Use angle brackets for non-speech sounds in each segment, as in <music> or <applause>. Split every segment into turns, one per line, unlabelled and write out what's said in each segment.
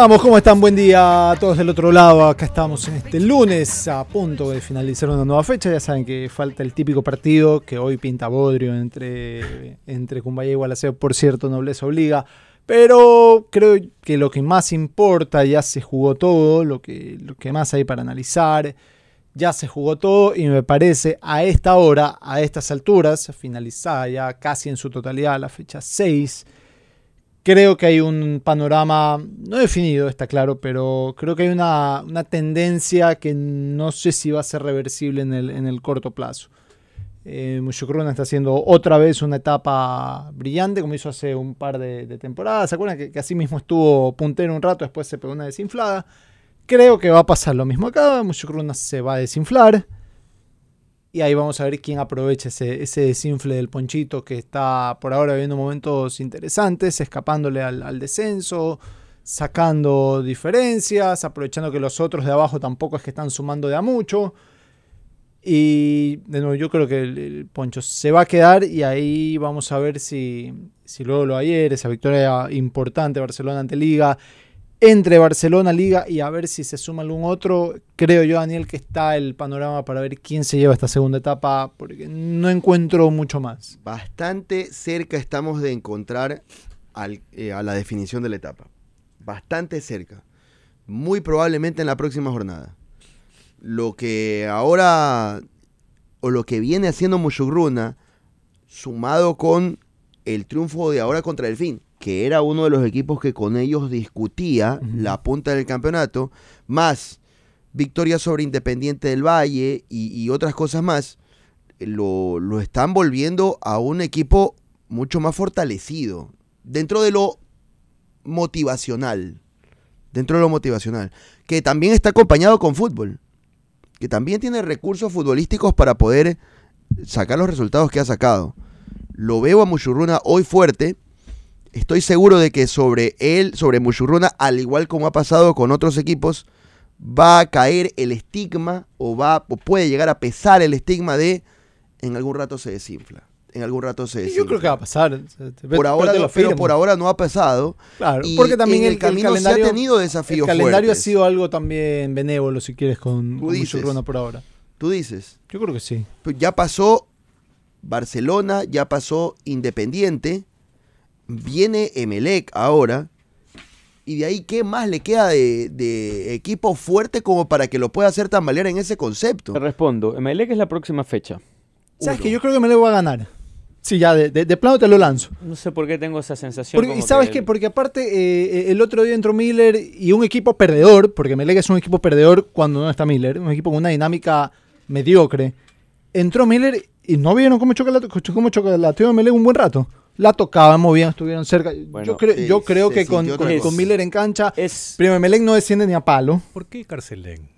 Vamos, ¿cómo están? Buen día a todos del otro lado. Acá estamos en este lunes a punto de finalizar una nueva fecha. Ya saben que falta el típico partido que hoy pinta bodrio entre, entre Cumbaya y Gualaceo. Por cierto, nobleza obliga. Pero creo que lo que más importa ya se jugó todo, lo que, lo que más hay para analizar. Ya se jugó todo y me parece a esta hora, a estas alturas, finalizada ya casi en su totalidad la fecha 6, creo que hay un panorama, no definido, está claro, pero creo que hay una, una tendencia que no sé si va a ser reversible en el, en el corto plazo. Eh, está haciendo otra vez una etapa brillante, como hizo hace un par de, temporadas. ¿Se acuerdan que, que así mismo estuvo puntero un rato, después se pegó una desinflada? Creo que va a pasar lo mismo acá. Mushukruna se va a desinflar. Y ahí vamos a ver quién aprovecha ese, ese desinfle del ponchito que está por ahora viviendo momentos interesantes, escapándole al, descenso, sacando diferencias, aprovechando que los otros de abajo tampoco es que están sumando de a mucho. Y de nuevo, yo creo que el, el poncho se va a quedar y ahí vamos a ver si, si luego lo ayer, esa victoria importante Barcelona ante Liga, entre Barcelona, Liga y a ver si se suma algún otro. Creo yo, Daniel, que está el panorama para ver quién se lleva esta segunda etapa, porque no encuentro mucho más.
Bastante cerca estamos de encontrar eh, a la definición de la etapa. Bastante cerca. Muy probablemente en la próxima jornada. Lo que ahora, o lo que viene haciendo Mushugruna, sumado con el triunfo de ahora contra Delfín, que era uno de los equipos que con ellos discutía la punta del campeonato, más victoria sobre Independiente del Valle y, y otras cosas más, lo, lo están volviendo a un equipo mucho más fortalecido. Dentro de lo motivacional. Dentro de lo motivacional. Que también está acompañado con fútbol. Que también tiene recursos futbolísticos para poder sacar los resultados que ha sacado. Lo veo a Muchurruna hoy fuerte. Estoy seguro de que sobre él, sobre Muchurruna, al igual como ha pasado con otros equipos, va a caer el estigma o va o puede llegar a pesar el estigma de en algún rato se desinfla. En algún rato se desinfla.
yo creo que va a pasar.
por ahora, no, pero por ahora no ha pasado.
Claro,
y
porque también
en
el,
el camino se ha tenido desafíos
El calendario
fuertes.
ha sido algo también benévolo, si quieres, con, con
dices.
Muchurruna por ahora.
Tú dices,
Yo creo que sí.
pues ya pasó Barcelona, ya pasó Independiente, viene Emelec ahora. Y de ahí, ¿qué más le queda de, de equipo fuerte como para que lo pueda hacer tambalear en ese concepto?
Te respondo, Emelec es la próxima fecha.
¿Sabes que Yo creo que me lo voy a ganar. Sí, ya, de, de- de plano te lo lanzo.
No sé por qué tengo esa sensación.
Porque,
como
y sabes
que
qué? Porque aparte, eh, el otro día entró Miller y un equipo perdedor, porque Melec es un equipo perdedor cuando no está Miller, un equipo con una dinámica mediocre. Entró Miller y no vieron cómo chocolate, cómo chocolateó Melec un buen rato. La tocaban, movían, estuvieron cerca.
Bueno,
yo creo,
sí,
yo creo que con, con- con. Miller en cancha,
es
Primo Melec no desciende ni a palo.
¿Por qué Carcelén,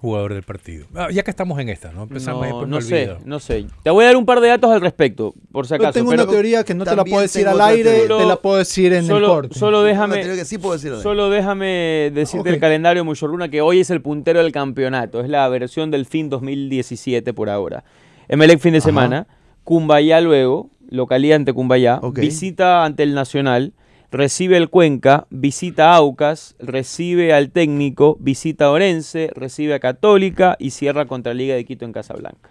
jugador del partido? Ah, ya que estamos en esta, ¿no? Empezamos
no, no sé,
olvido.
no sé. Te voy a dar un par de datos al respecto, por si
Yo
acaso.
tengo
pero
una teoría que no te la puedo decir al aire, te la puedo decir en
solo,
el corte.
solo déjame,
teoría que sí puedo decirlo.
solo déjame decirte el calendario de Muchorruna que hoy es el puntero del campeonato. Es la versión del fin 2017 por ahora. Emelec fin de
Ajá.
semana, Cumbayá luego, localía ante Cumbayá,
Ok.
visita ante el Nacional, recibe el Cuenca, visita a Aucas, recibe al técnico, visita a Orense, recibe a Católica y cierra contra Liga de Quito en Casablanca.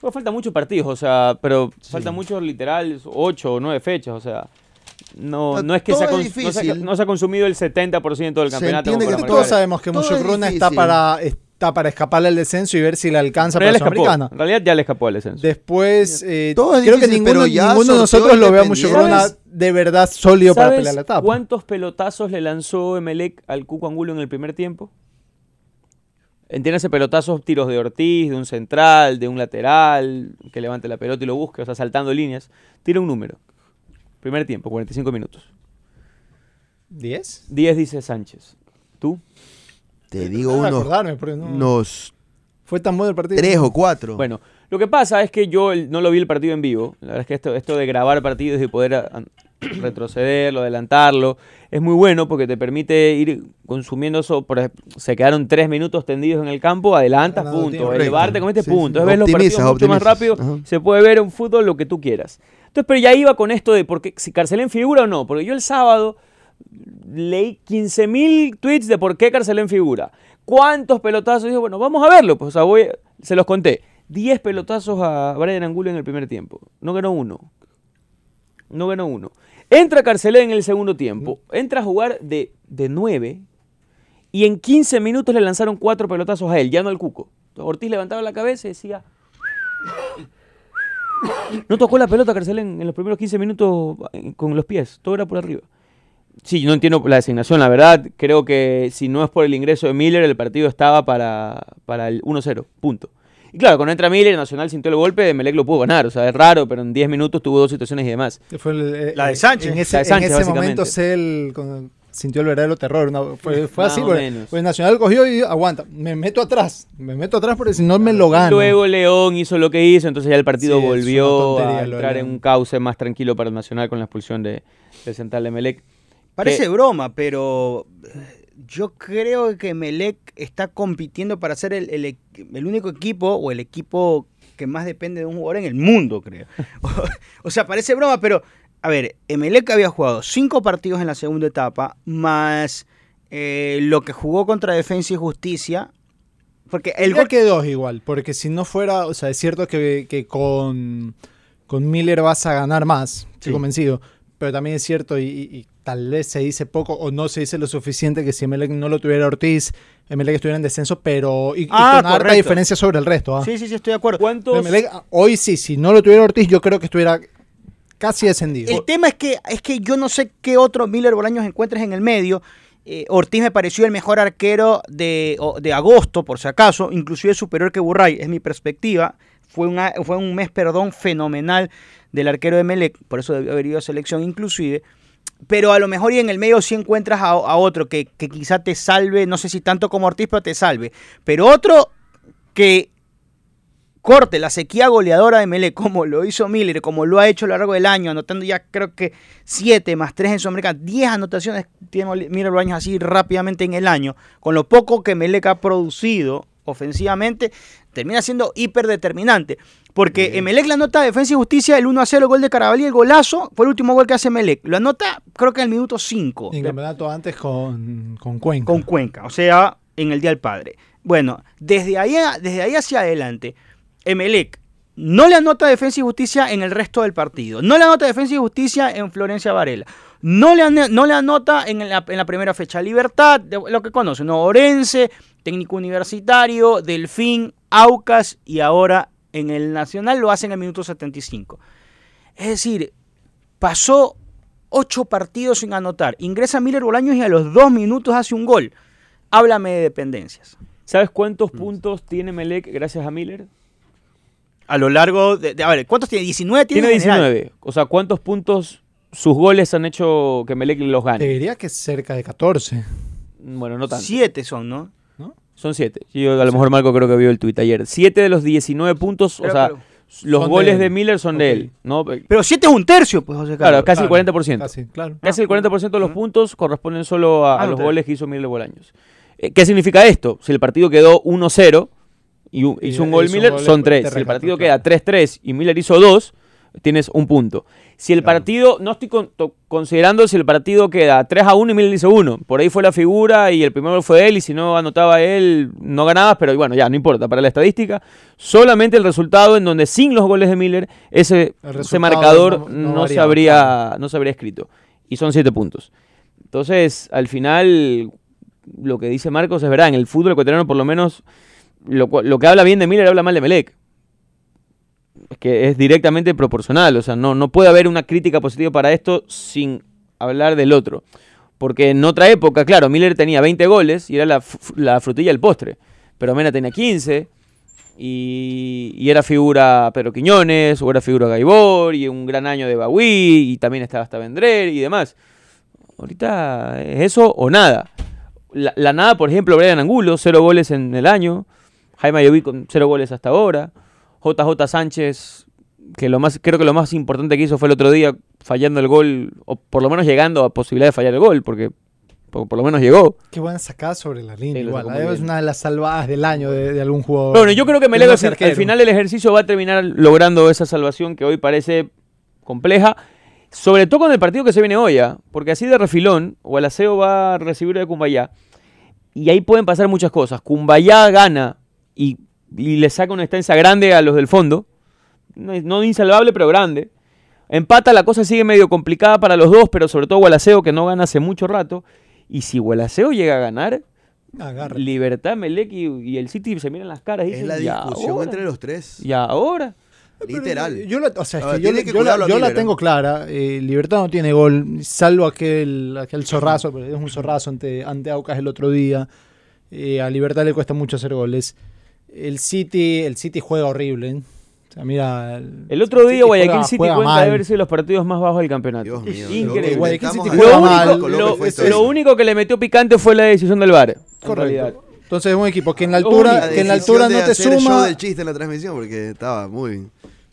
Bueno, faltan muchos partidos, o sea, pero faltan muchos literal, ocho o nueve fechas, o sea, no,
No,
no es que se ha, no se ha- no se ha consumido el 70% del
Se
campeonato.
entiende
como
que
Todos sabemos que Mushukruna está para, está para escaparle al descenso y ver si le alcanza
Pero
para Sudamericana.
en realidad ya le escapó al descenso.
Después, eh,
Todo es
creo que
difícil,
ninguno,
pero ya
ninguno de nosotros lo ve a
Independiente.
Mushukruna
¿Sabes?
de verdad sólido para
¿Sabes
pelear la etapa.
cuántos pelotazos le lanzó Emelec al Cuco Angulo en el primer tiempo? Entiéndase pelotazos, tiros de Ortiz, de un central, de un lateral, que levante la pelota y lo busque, o sea, saltando líneas. Tira un número. Primer tiempo, 45 minutos.
¿10?
10 dice Sánchez. ¿Tú?
Te digo
No
unos,
acordarme, porque no-
unos
fue tan bueno el partido.
tres o cuatro.
Bueno, lo que pasa es que yo no lo vi el partido en vivo. La verdad es que esto, esto de grabar partidos y poder a- <coughs> retrocederlo, adelantarlo, es muy bueno porque te permite ir consumiendo eso. Por ejemplo, se quedaron tres minutos tendidos en el campo, adelantas,
Ganando
punto. Elevarte con este
Sí,
punto.
sí.
Ves los partidos
Optimizas,
mucho más
optimizas.
rápido.
Ajá.
Se puede ver en fútbol lo que tú quieras. Entonces, pero ya iba con esto de porque si Carcelén figura o no. Porque yo el sábado leí 15.000 tweets de por qué Carcelén figura. ¿Cuántos pelotazos? Y dije, bueno, vamos a verlo. Pues, se los conté. 10 pelotazos a Brian Angulo en el primer tiempo. No ganó uno. No ganó uno. Entra Carcelén en el segundo tiempo. Entra a jugar de, de 9. Y en 15 minutos le lanzaron cuatro pelotazos a él, ya no al Cuco. Ortiz levantaba la cabeza y decía... No tocó la pelota Carcelén en los primeros 15 minutos eh, con los pies. Todo era por arriba. Sí, no entiendo la designación, la verdad. Creo que si no es por el ingreso de Miller, el partido estaba para, para el 1-0, punto. Y claro, cuando entra Miller, Nacional sintió el golpe, Melec lo pudo ganar. O sea, es raro, pero en 10 minutos tuvo dos situaciones y demás.
Fue el, eh,
La de
eh,
Sánchez.
En ese,
La de Sánchez,
en ese momento Cel sintió el verdadero terror. ¿no? Fue, así. Porque, porque Nacional cogió y aguanta. Me meto atrás. Me meto atrás porque si no me lo
Y
gano.
Luego León hizo lo que hizo, entonces ya el partido
Sí,
volvió
tontería
a
de
entrar en un cauce más tranquilo para el Nacional con la expulsión de, del central de Melec.
Parece
que-
broma, pero eh, yo creo que Melec está compitiendo para ser el, el el único equipo o el equipo que más depende de un jugador en el mundo, creo. <laughs> o sea, parece broma, pero a ver, Emelec había jugado cinco partidos en la segunda etapa, más eh, lo que jugó contra Defensa y Justicia. Porque el gol
que dos igual, porque si no fuera, o sea, es cierto que, que con, con Miller vas a ganar más, estoy
Sí.
convencido, pero también es cierto y, y- y tal vez se dice poco o no se dice lo suficiente que si Emelec no lo tuviera Ortiz, Emelec estuviera en descenso, pero y, y
Ah,
con harta diferencia sobre el resto. ¿ah?
Sí, sí, sí, estoy de acuerdo.
¿Cuántos?
Emelec, hoy sí, si no lo tuviera Ortiz, yo creo que estuviera casi descendido.
El tema es que, es que yo no sé qué otro Miller Bolaños encuentres en el medio. Eh, Ortiz me pareció el mejor arquero de, de agosto, por si acaso, inclusive superior que Burray, es mi perspectiva. Fue, una, fue un mes, perdón, fenomenal del arquero de Melec, por eso debió haber ido a selección inclusive. Pero a lo mejor y en el medio sí encuentras a, otro que, que quizá te salve, no sé si tanto como Ortiz, pero te salve. Pero otro que corte la sequía goleadora de Mele como lo hizo Miller, como lo ha hecho a lo largo del año, anotando ya creo que 7 más 3 en Sudamericana, 10 anotaciones tiene Miller Bolaños así rápidamente en el año, con lo poco que Melec ha producido ofensivamente, termina siendo hiperdeterminante. Porque Emelec la anota Defensa y Justicia, el 1 a 0, el gol de Carabalí, el golazo, fue el último gol que hace Melec. Lo anota, creo que en el minuto 5
en campeonato antes con, con Cuenca.
con Cuenca, o sea, en el Día del Padre. Bueno, desde ahí, desde ahí hacia adelante, Emelec no le anota Defensa y Justicia en el resto del partido. No le anota Defensa y Justicia en Florencia Varela. No le, no le anota en la, en la primera fecha Libertad, lo que conoce, ¿no? Orense, Técnico Universitario, Delfín, Aucas y ahora en el Nacional lo hace en el minuto 75. Es decir, pasó ocho partidos sin anotar. Ingresa Miller Bolaños y a los dos minutos hace un gol. Háblame de dependencias.
¿Sabes cuántos puntos tiene Melec gracias a Miller?
A lo largo de. de- a ver, ¿cuántos tiene? 19 tiene.
Tiene
en general.
19. O sea, ¿cuántos puntos sus goles han hecho que Melec los
Te
gane?
diría que cerca de 14.
Bueno, no tanto.
Siete son, ¿no?
Son 7. Yo a lo mejor Marco creo que vio el tuit ayer. 7 de los 19 puntos,
Pero,
o sea,
pero-
los
Son de
goles
él.
de, Miller son de
Ok.
él. ¿no?
Pero siete es un tercio, pues, José
Claro,
Carlos.
casi el
Claro,
40%.
Casi, claro.
Casi el 40% de los puntos corresponden solo a, a
Ah,
los
ok.
goles que hizo Miller Bolaños. Eh, ¿Qué significa esto? Si el partido quedó 1-0 y un-
Y
hizo un gol
hizo un
Miller,
gol,
son
te
3. Si el partido
claro.
queda 3-3 y Miller hizo 2, tienes un punto. Si el partido, no estoy con- to- considerando si el partido queda 3 a 1 y Miller dice 1. Por ahí fue la figura y el primero fue él y si no anotaba él, no ganabas, pero bueno, ya, no importa, para la estadística. Solamente el resultado en donde sin los goles de Miller, ese, ese marcador
no-
no,
no
se habría, no se habría escrito. Y son 7 puntos. Entonces, al final, lo que dice Marcos es verdad. En el fútbol ecuatoriano, por lo menos, lo, lo que habla bien de Miller habla mal de Melec. Que es directamente proporcional. O sea, no, no puede haber una crítica positiva para esto sin hablar del otro. Porque en otra época, claro, Miller tenía 20 goles y era la, la frutilla del postre. Pero Mena tenía 15 y, y era figura Pedro Quiñones, o era figura Gaibor, y un gran año de Bagui, y también estaba hasta Vendrer y demás. Ahorita es eso o nada. La, la nada, por ejemplo, Brian Angulo, cero goles en el año. Jaime Ayoví con cero goles hasta ahora. JJ Sánchez, que lo más, creo que lo más importante que hizo fue el otro día fallando el gol, o por lo menos llegando a posibilidad de fallar el gol, porque por, por lo menos llegó.
Qué buena sacada sobre la línea.
Sí,
igual.
muy
Es una de las salvadas del año de, de algún jugador.
Bueno, yo creo que Melec
no
al, al final del ejercicio va a terminar logrando esa salvación que hoy parece compleja. Sobre todo con el partido que se viene hoy, ¿ah? porque así de refilón, o el aseo va a recibir de Cumbayá. Y ahí pueden pasar muchas cosas. Cumbayá gana y, y le saca una estancia grande a los del fondo. No, no insalvable, pero grande. Empata, la cosa sigue medio complicada para los dos, pero sobre todo Gualaceo, que no gana hace mucho rato. Y si Gualaceo llega a ganar,
Agarra.
Libertad, Melec y, y el City se miran las caras y
Es
dicen,
la
"¿Y
discusión
ahora?
entre los tres.
¿Y ahora?
Literal.
Yo la, o sea, es que yo,
que
yo la, yo la tengo clara. eh, Libertad no tiene gol, salvo aquel, aquel zorrazo, pero es un zorrazo ante, ante Aucas el otro día. Eh, a Libertad le cuesta mucho hacer goles. El City, el City juega horrible. ¿eh? O sea, mira.
El otro
City
día Guayaquil
juega-
City
juega
cuenta
mal.
de haber sido los partidos más bajos del campeonato.
Dios mío.
Increíble.
lo
Guayaquil City juega mal.
único,
lo
lo- lo único que le metió picante fue la decisión del VAR. en.
Correcto. Entonces es un equipo que en la altura.
La
que en la altura
de
no te
hacer el show
suma.
del chiste en la transmisión porque estaba muy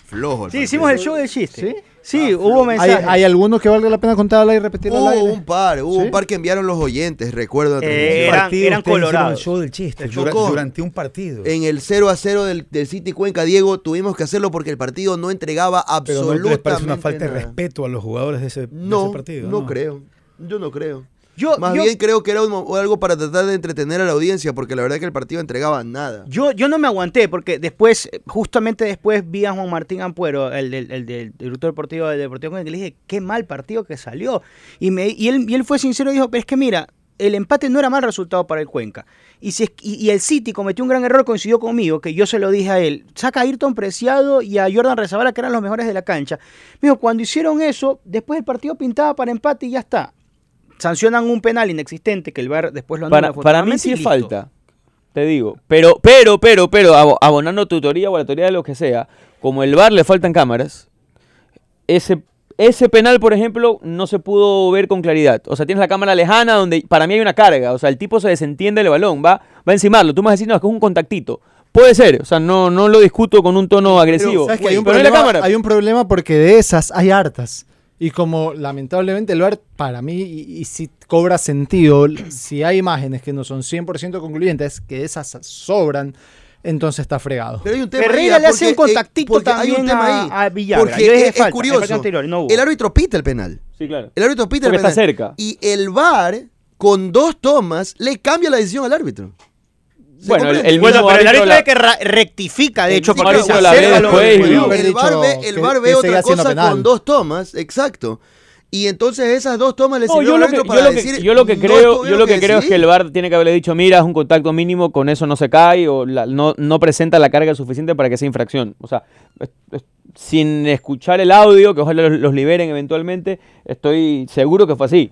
flojo. el
Sí,
partido.
hicimos el show del chiste.
¿Sí?
Sí,
Ah,
hubo
¿Hay,
mensajes.
hay alguno que valga la pena contarla y repetirla
Hubo un par, hubo
¿Sí?
un par que enviaron los oyentes, recuerdo. la
Eh,
transmisión.
eran-
partido
eran colorados.
el show del chiste
El
dura-
Chocó.
durante un partido.
En el 0 a 0 del, del City Cuenca, Diego, tuvimos que hacerlo porque el partido no entregaba
Pero ¿no
absolutamente
les parece una falta de
nada.
respeto a los jugadores de ese, de
No,
ese partido?
no, creo. Yo no creo.
Yo,
Más
yo-
bien creo que era un algo para tratar de entretener a la audiencia, porque la verdad es que el partido entregaba nada.
Yo, yo no me aguanté porque después, justamente después vi a Juan Martín Ampuero, el el del director deportivo del Deportivo Cuenca, y le dije, qué mal partido que salió. Y, me, y, él, y él fue sincero y dijo, pero es que mira, el empate no era mal resultado para el Cuenca. Y, si y el City cometió un gran error, coincidió conmigo, que yo se lo dije a él. Saca a Ayrton Preciado y a Jordan Rezabala, que eran los mejores de la cancha. Me dijo, cuando hicieron eso, después el partido pintaba para empate y ya está. Sancionan un penal inexistente que el VAR después lo
Para,
anula
para mí
afortunadamente
sí es falta. Te digo. Pero, pero, pero, pero, abo- abonando tu teoría o la teoría de lo que sea, como el VAR le faltan cámaras, ese, ese penal, por ejemplo, no se pudo ver con claridad. O sea, tienes la cámara lejana donde para mí hay una carga. O sea, el tipo se desentiende del balón, va, va a encimarlo. Tú me vas a decir, no, es que es un contactito. Puede ser, o sea, no, no lo discuto con un tono agresivo.
¿Sabes que hay, un
pero no hay la
problema,
cámara.
hay un problema porque de esas hay hartas. Y como lamentablemente el VAR, para mí, y, y si cobra sentido, <clears throat> si hay imágenes que no son 100% concluyentes, que esas sobran, entonces está fregado.
Pero hay un tema
Ferreira
ahí,
le hace
porque,
un contactito
porque hay un tema
a-
ahí.
a Villagra.
Porque es, es
falta,
curioso.
anterior, no
el árbitro pita el penal.
Sí, claro.
El árbitro pita
Porque
el penal.
está cerca.
Y el VAR, con dos tomas, le cambia la decisión al árbitro. ¿Se
Bueno, el, el
Bueno,
mismo
pero el
árbitro la-
es que rectifica, de hecho,
Sí,
porque
la ve después
el
dicho
VAR ve, el ve
que
otra cosa
penal.
con dos tomas, exacto. Y entonces esas dos tomas le
No,
sirvieron
yo
al
lo que,
árbitro
yo
para
lo que-
decir,
yo lo que
"No
creo, yo lo que creo es que
decidir".
el VAR tiene que haberle dicho, mira, es un contacto mínimo, con eso no se cae o la- no, no presenta la carga suficiente para que sea infracción. O sea, es- es- sin escuchar el audio, que ojalá los, los liberen eventualmente, estoy seguro que fue así.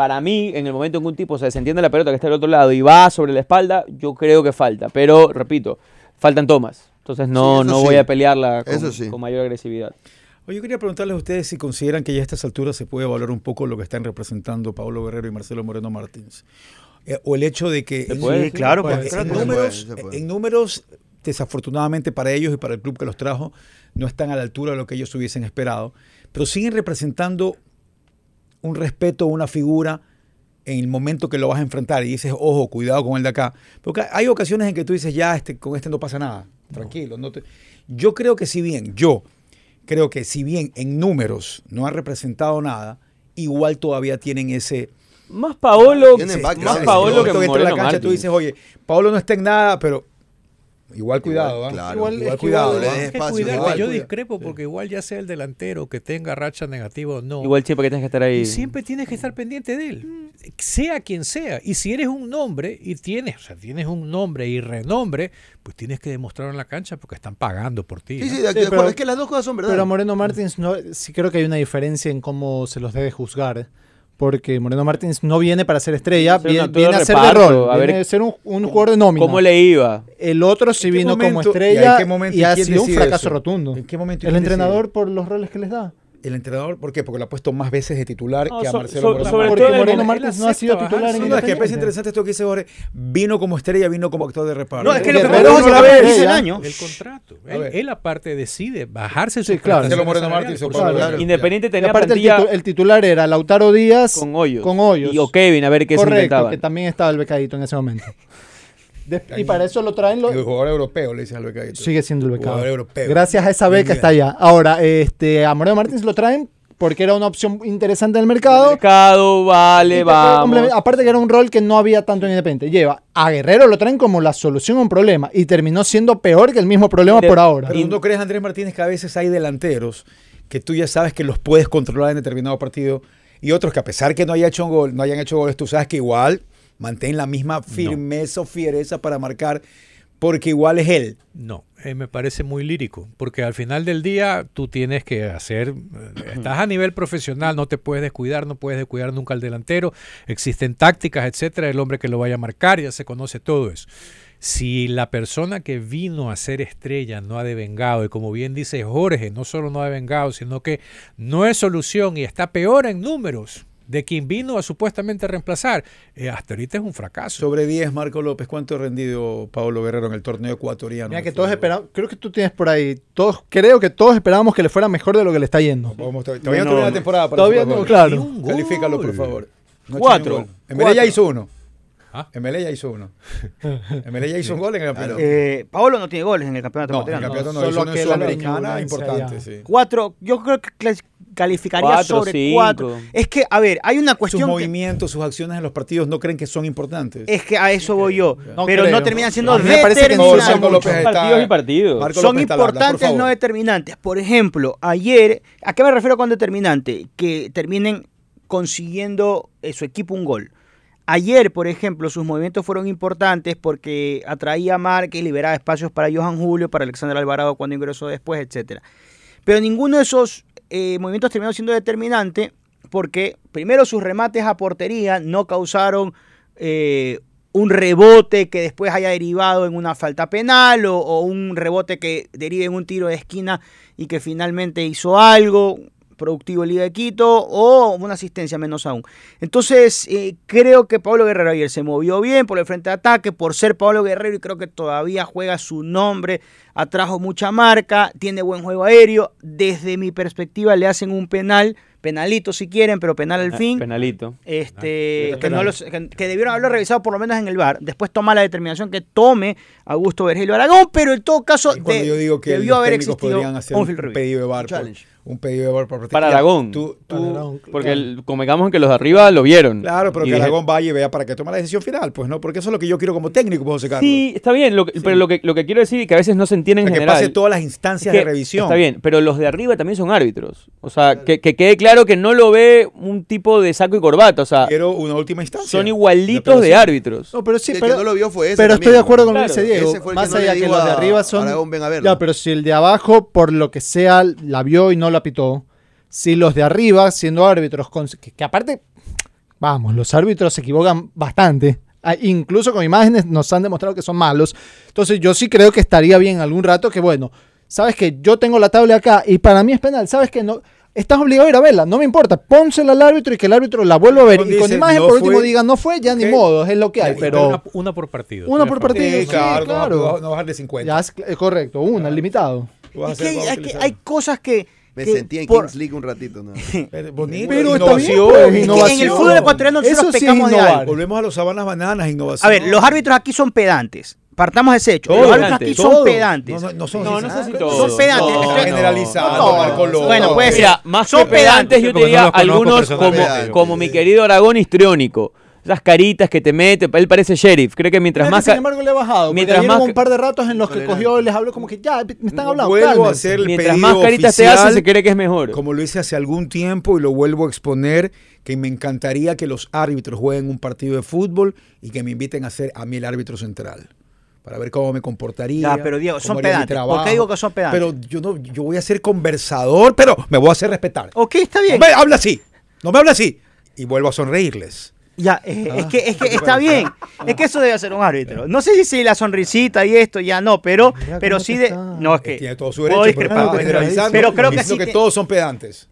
Para mí, en el momento en que un tipo se desentiende la pelota que está del otro lado y va sobre la espalda, yo creo que falta. Pero, repito, faltan tomas. Entonces no,
Sí,
no
sí.
voy a pelearla con,
Eso sí.
con mayor agresividad.
Oye, yo quería preguntarles a ustedes si consideran que ya a estas alturas se puede evaluar un poco lo que están representando Pablo Guerrero y Marcelo Moreno Martins. Eh, o el hecho de que
¿Se puede?
Sí, claro, porque
en,
puede,
números,
puede.
en números, desafortunadamente para ellos y para el club que los trajo, no están a la altura de lo que ellos hubiesen esperado, pero siguen representando un respeto, una figura en el momento que lo vas a enfrentar y dices, ojo, cuidado con el de acá. Porque hay ocasiones en que tú dices, ya, este, con este no pasa nada, tranquilo. No te... Yo creo que si bien yo creo que si bien en números no han representado nada, igual todavía tienen ese...
Más Paolo, sí, más Paolo que
la
Moreno
tú dices, oye, Paolo no está en nada, pero igual cuidado, ¿ah?
claro.
Igual-
Igual
es que
cuidado.
igual-
es
Hay que
espacio,
cuidar,
igual,
yo
cuida.
discrepo porque igual ya sea el delantero que tenga racha negativa o no,
Igual siempre que tienes que estar ahí.
siempre tienes que estar pendiente de él, sea quien sea. Y si eres un nombre y tienes, o sea, tienes un nombre y renombre, pues tienes que demostrarlo en la cancha porque están pagando por ti.
Sí,
¿no?
sí, de, de
Sí,
acuerdo.
pero-
es que las dos cosas son verdad.
Pero a Moreno Martins no, sí creo que hay una diferencia en cómo se los debe juzgar. Porque Moreno Martins no viene para ser estrella, viene, viene
de
a ser de
reparto,
rol,
a
viene
ver
a ser un, un jugador de nómina.
¿Cómo le iba?
El otro sí
¿En qué
vino como
momento- y
estrella y
y
ha sido un
decide
fracaso
eso?
rotundo.
¿En qué momento
El entrenador por los roles que les da.
El entrenador, ¿por qué? Porque lo ha puesto más veces de titular
No,
que a Marcelo
so-
Moreno.
Porque
todo el
Moreno
él
no ha sido titular en
bajarse.
No, es que parece interesante esto que dice Jorge. Vino como estrella, vino como actor de reparto.
No, es que lo que
no
es
la
que
ve,
dice el año.
El contrato. Él, él aparte decide bajarse
Sí,
sus
claro.
Marcelo Moreno
supuesto.
Claro.
Independiente tenía
aparte el,
plantilla
titu- el titular era Lautaro Díaz
con hoyos.
con Hoyos.
Y o Kevin, a ver qué se
Correcto, que también estaba el becadito en ese momento. <laughs> Y para eso lo traen los...
El jugador europeo, le dicen al becadito.
Sigue siendo el becado.
Jugador europeo.
Gracias a esa beca está allá. Ahora, este, a Moreno Martins lo traen porque era una opción interesante del mercado.
Mercado,
Y
vale, vamos.
Aparte que era un rol que no había tanto en Independiente. Lleva a Guerrero lo traen como la solución a un problema y terminó siendo peor que el mismo problema
De-
por ahora.
Pero ¿tú no crees, Andrés Martínez, que a veces hay delanteros que tú ya sabes que los puedes controlar en determinado partido y otros que a pesar que no, haya hecho un gol, no hayan hecho goles, tú sabes que igual mantén la misma firmeza o fiereza para marcar porque igual es él.
No, eh, me parece muy lírico, porque al final del día tú tienes que hacer, eh, estás a nivel profesional, no te puedes descuidar, no puedes descuidar nunca al delantero, existen tácticas, etcétera, el hombre que lo vaya a marcar, ya se conoce todo eso. Si la persona que vino a ser estrella no ha devengado, y como bien dice Jorge, no solo no ha devengado, sino que no es solución y está peor en números de quien vino a supuestamente reemplazar, eh, hasta ahorita es un fracaso.
Sobre 10, Marco López, ¿cuánto ha rendido Pablo Guerrero en el torneo ecuatoriano?
Mira que todos esperamos, creo que tú tienes por ahí, todos, creo que todos esperábamos que le fuera mejor de lo que le está yendo.
Vamos, todavía no
Bueno,
termina la temporada. para
Todavía no, claro.
Califícalo, por favor. No
Cuatro.
Emelec ya hizo uno.
¿Ah?
Emelec ya hizo uno. <laughs> Emelec ya hizo un gol en el campeonato.
Eh, Paolo no tiene goles en el campeonato
No, en el
ecuatoriano.
campeonato no,
Solo
hizo uno
que
en
la
Sudamericana importante, sí.
Cuatro, yo creo que calificaría
Cuatro,
sobre
cinco.
cuatro. Es que, a ver, hay una
Sus
cuestión que,
movimientos, sus acciones en los partidos no creen que son importantes.
es que a eso voy yo,
No
pero
creo.
no terminan siendo
no
determinantes.
está-
Partidos y partidos.
Son
habla,
importantes, no determinantes. Por ejemplo, ayer, ¿a qué me refiero con determinante? Que terminen consiguiendo eh, su equipo un gol. Ayer, por ejemplo, sus movimientos fueron importantes porque atraía a Márquez, liberaba espacios para Johan Julio, para Alexander Alvarado cuando ingresó después, etcétera. Pero ninguno de esos eh, movimientos terminó siendo determinante porque primero sus remates a portería no causaron eh, un rebote que después haya derivado en una falta penal o, o un rebote que derive en un tiro de esquina y que finalmente hizo algo productivo en Liga de Quito o una asistencia menos aún. Entonces eh, creo que Pablo Guerrero ayer se movió bien por el frente de ataque, por ser Pablo Guerrero y creo que todavía juega su nombre, atrajo mucha marca, tiene buen juego aéreo, desde mi perspectiva le hacen un penal, penalito si quieren, pero penal al
Ah,
fin.
Penalito.
Este,
Ah,
que, no los- que, que debieron haberlo revisado por lo menos en el bar. Después toma la determinación que tome Augusto Vergilio Aragón, pero en todo caso
Y cuando
de-
yo digo que
debió haber existido
podrían hacer
un
pedido de bar, por-
Challenge.
Un pedido de por
Para Aragón.
Tú, tú-
Para Aragón,
Porque el, convengamos en que los de arriba lo vieron.
claro, pero
Y
que
dije,
Aragón vaya y vea para que tome la decisión final, pues no, porque eso es lo que yo quiero como técnico, pues, José Carlos.
Sí, está bien, lo que- pero lo que, lo que quiero decir es que a veces no se entiende en
que
general.
pase todas las
Es
instancias
que
de revisión.
Está bien, pero los de arriba también son árbitros. O sea, que, que quede claro que no lo ve un tipo de saco y corbata. O sea,
Quiero una última instancia.
son igualitos
Pero
de
sí.
árbitros.
No, pero sí,
Sí, el
pero,
que no lo vio fue ese
pero
también,
estoy de
¿no?
acuerdo con lo que
Claro,
dice Diego.
ese fue el
Más
que no
allá
le
que los de arriba son.
Aragón, ven a verlo.
Ya, pero si el de abajo, por lo que sea, la vio y no la pitó. Si los de arriba, siendo árbitros, que, que aparte, vamos, los árbitros se equivocan bastante. Ah, Incluso con imágenes nos han demostrado que son malos. Entonces yo sí creo que estaría bien algún rato que, bueno, sabes que yo tengo la tabla acá y para mí es penal. Sabes que no. Estás obligado a ir a verla, no me importa. Pónsela al árbitro y que el árbitro la vuelva a ver. Y con imagen
"No
por último
fue",
diga, no fue, ya ni modo, es lo que hay. Pero
una, una por partido.
Una por partido.
Sí,
Sí,
claro. No, bajar de 50.
ya es eh, correcto, una, limitado.
Que hay, hay
utilizar-
hay cosas que...
Me
que
sentí en
por-
Kings League un ratito. ¿no? <laughs>
Pero bonito,
Pero está bien,
innovación.
pues,
Es que en el fútbol ecuatoriano nosotros
sí es
pecamos de algo.
Volvemos a los sabanas bananas, innovación.
A ver, los árbitros aquí son pedantes. partamos de ese hecho.
Todos,
Los árbitros aquí son pedantes.
No, no, no son,
No, no sé si
son
todos.
pedantes.
No,
generalizando,
No,
Marco López.
Bueno, puede ser.
Mira, más
Son
que pedantes, yo te diría algunos como, como mi querido Aragón histriónico. Esas caritas que te mete, él parece sheriff. Cree que mientras
Pero
más...
sin embargo le he bajado.
Mientras más
un par de ratos en los que cogió y les habló como que ya, me están hablando.
Vuelvo a hacer el
Mientras
pedido
más caritas te hace,
oficial,
se cree que es mejor.
Como lo hice hace algún tiempo y lo vuelvo a exponer, que me encantaría que los árbitros jueguen un partido de fútbol y que me inviten a ser a mí el árbitro central. Para ver cómo me comportaría.
Ya, pero Diego, son pedantes. ¿Por qué digo que son pedantes?
Pero yo no, yo voy a ser conversador, pero me voy a hacer respetar.
Ok, está
No
bien.
me habla así, no me habla así. Y vuelvo a sonreírles.
Ya, eh, es que, es que
Ah,
está bien. Es que eso debe ser un árbitro. No sé si, si la sonrisita y esto ya no, pero,
Mira
pero sí de.
está-
No, es que.
Tiene todo su derecho, pero
discrepar.
estaba generalizando.
Pero creo que sí.
que
te-
todos son pedantes.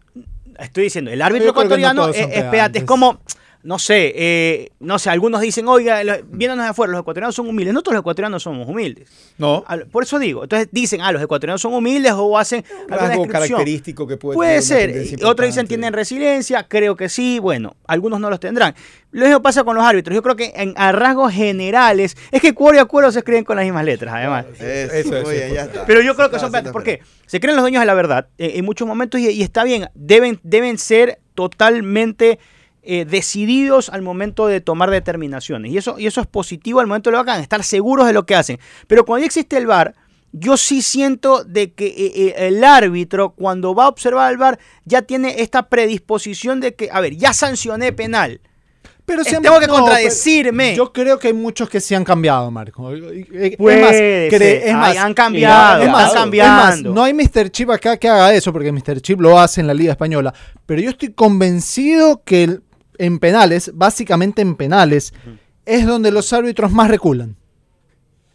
Estoy diciendo, el árbitro
no
ecuatoriano es, es pedante. Es como, no sé, eh, no sé, algunos dicen, oiga, viéndonos de afuera, los ecuatorianos son humildes. No todos los ecuatorianos somos humildes.
No.
Al- Por eso digo, entonces dicen, ah, los ecuatorianos son humildes o hacen descripción.
característico que puede
Puede
tener
ser. Otros dicen tienen resiliencia, creo que sí, bueno, algunos no los tendrán. Lo mismo pasa con los árbitros. Yo creo que en, a rasgos generales, es que cuero y acuerdo se escriben con las mismas letras, además.
Eso,
Eso, eso,
muy bien,
eso.
ya está.
Pero yo creo que son ¿Por qué? Se creen los dueños de la verdad eh, en muchos momentos y, y está bien. Deben, deben ser totalmente eh, decididos al momento de tomar determinaciones. Y eso, y eso es positivo al momento de lo que hagan, estar seguros de lo que hacen. Pero cuando ya existe el VAR, yo sí siento de que eh, eh, el árbitro, cuando va a observar el VAR, ya tiene esta predisposición de que, a ver, ya sancioné penal.
Pero siempre-
tengo que
no,
contradecirme.
Yo creo que hay muchos que sí han cambiado, Marco. Es más,
Ay, han cambiado,
es más, no hay Mr. Chip acá que haga eso, porque Mr. Chip lo hace en la Liga Española. Pero yo estoy convencido que el- en penales, básicamente en penales, es donde los árbitros más reculan.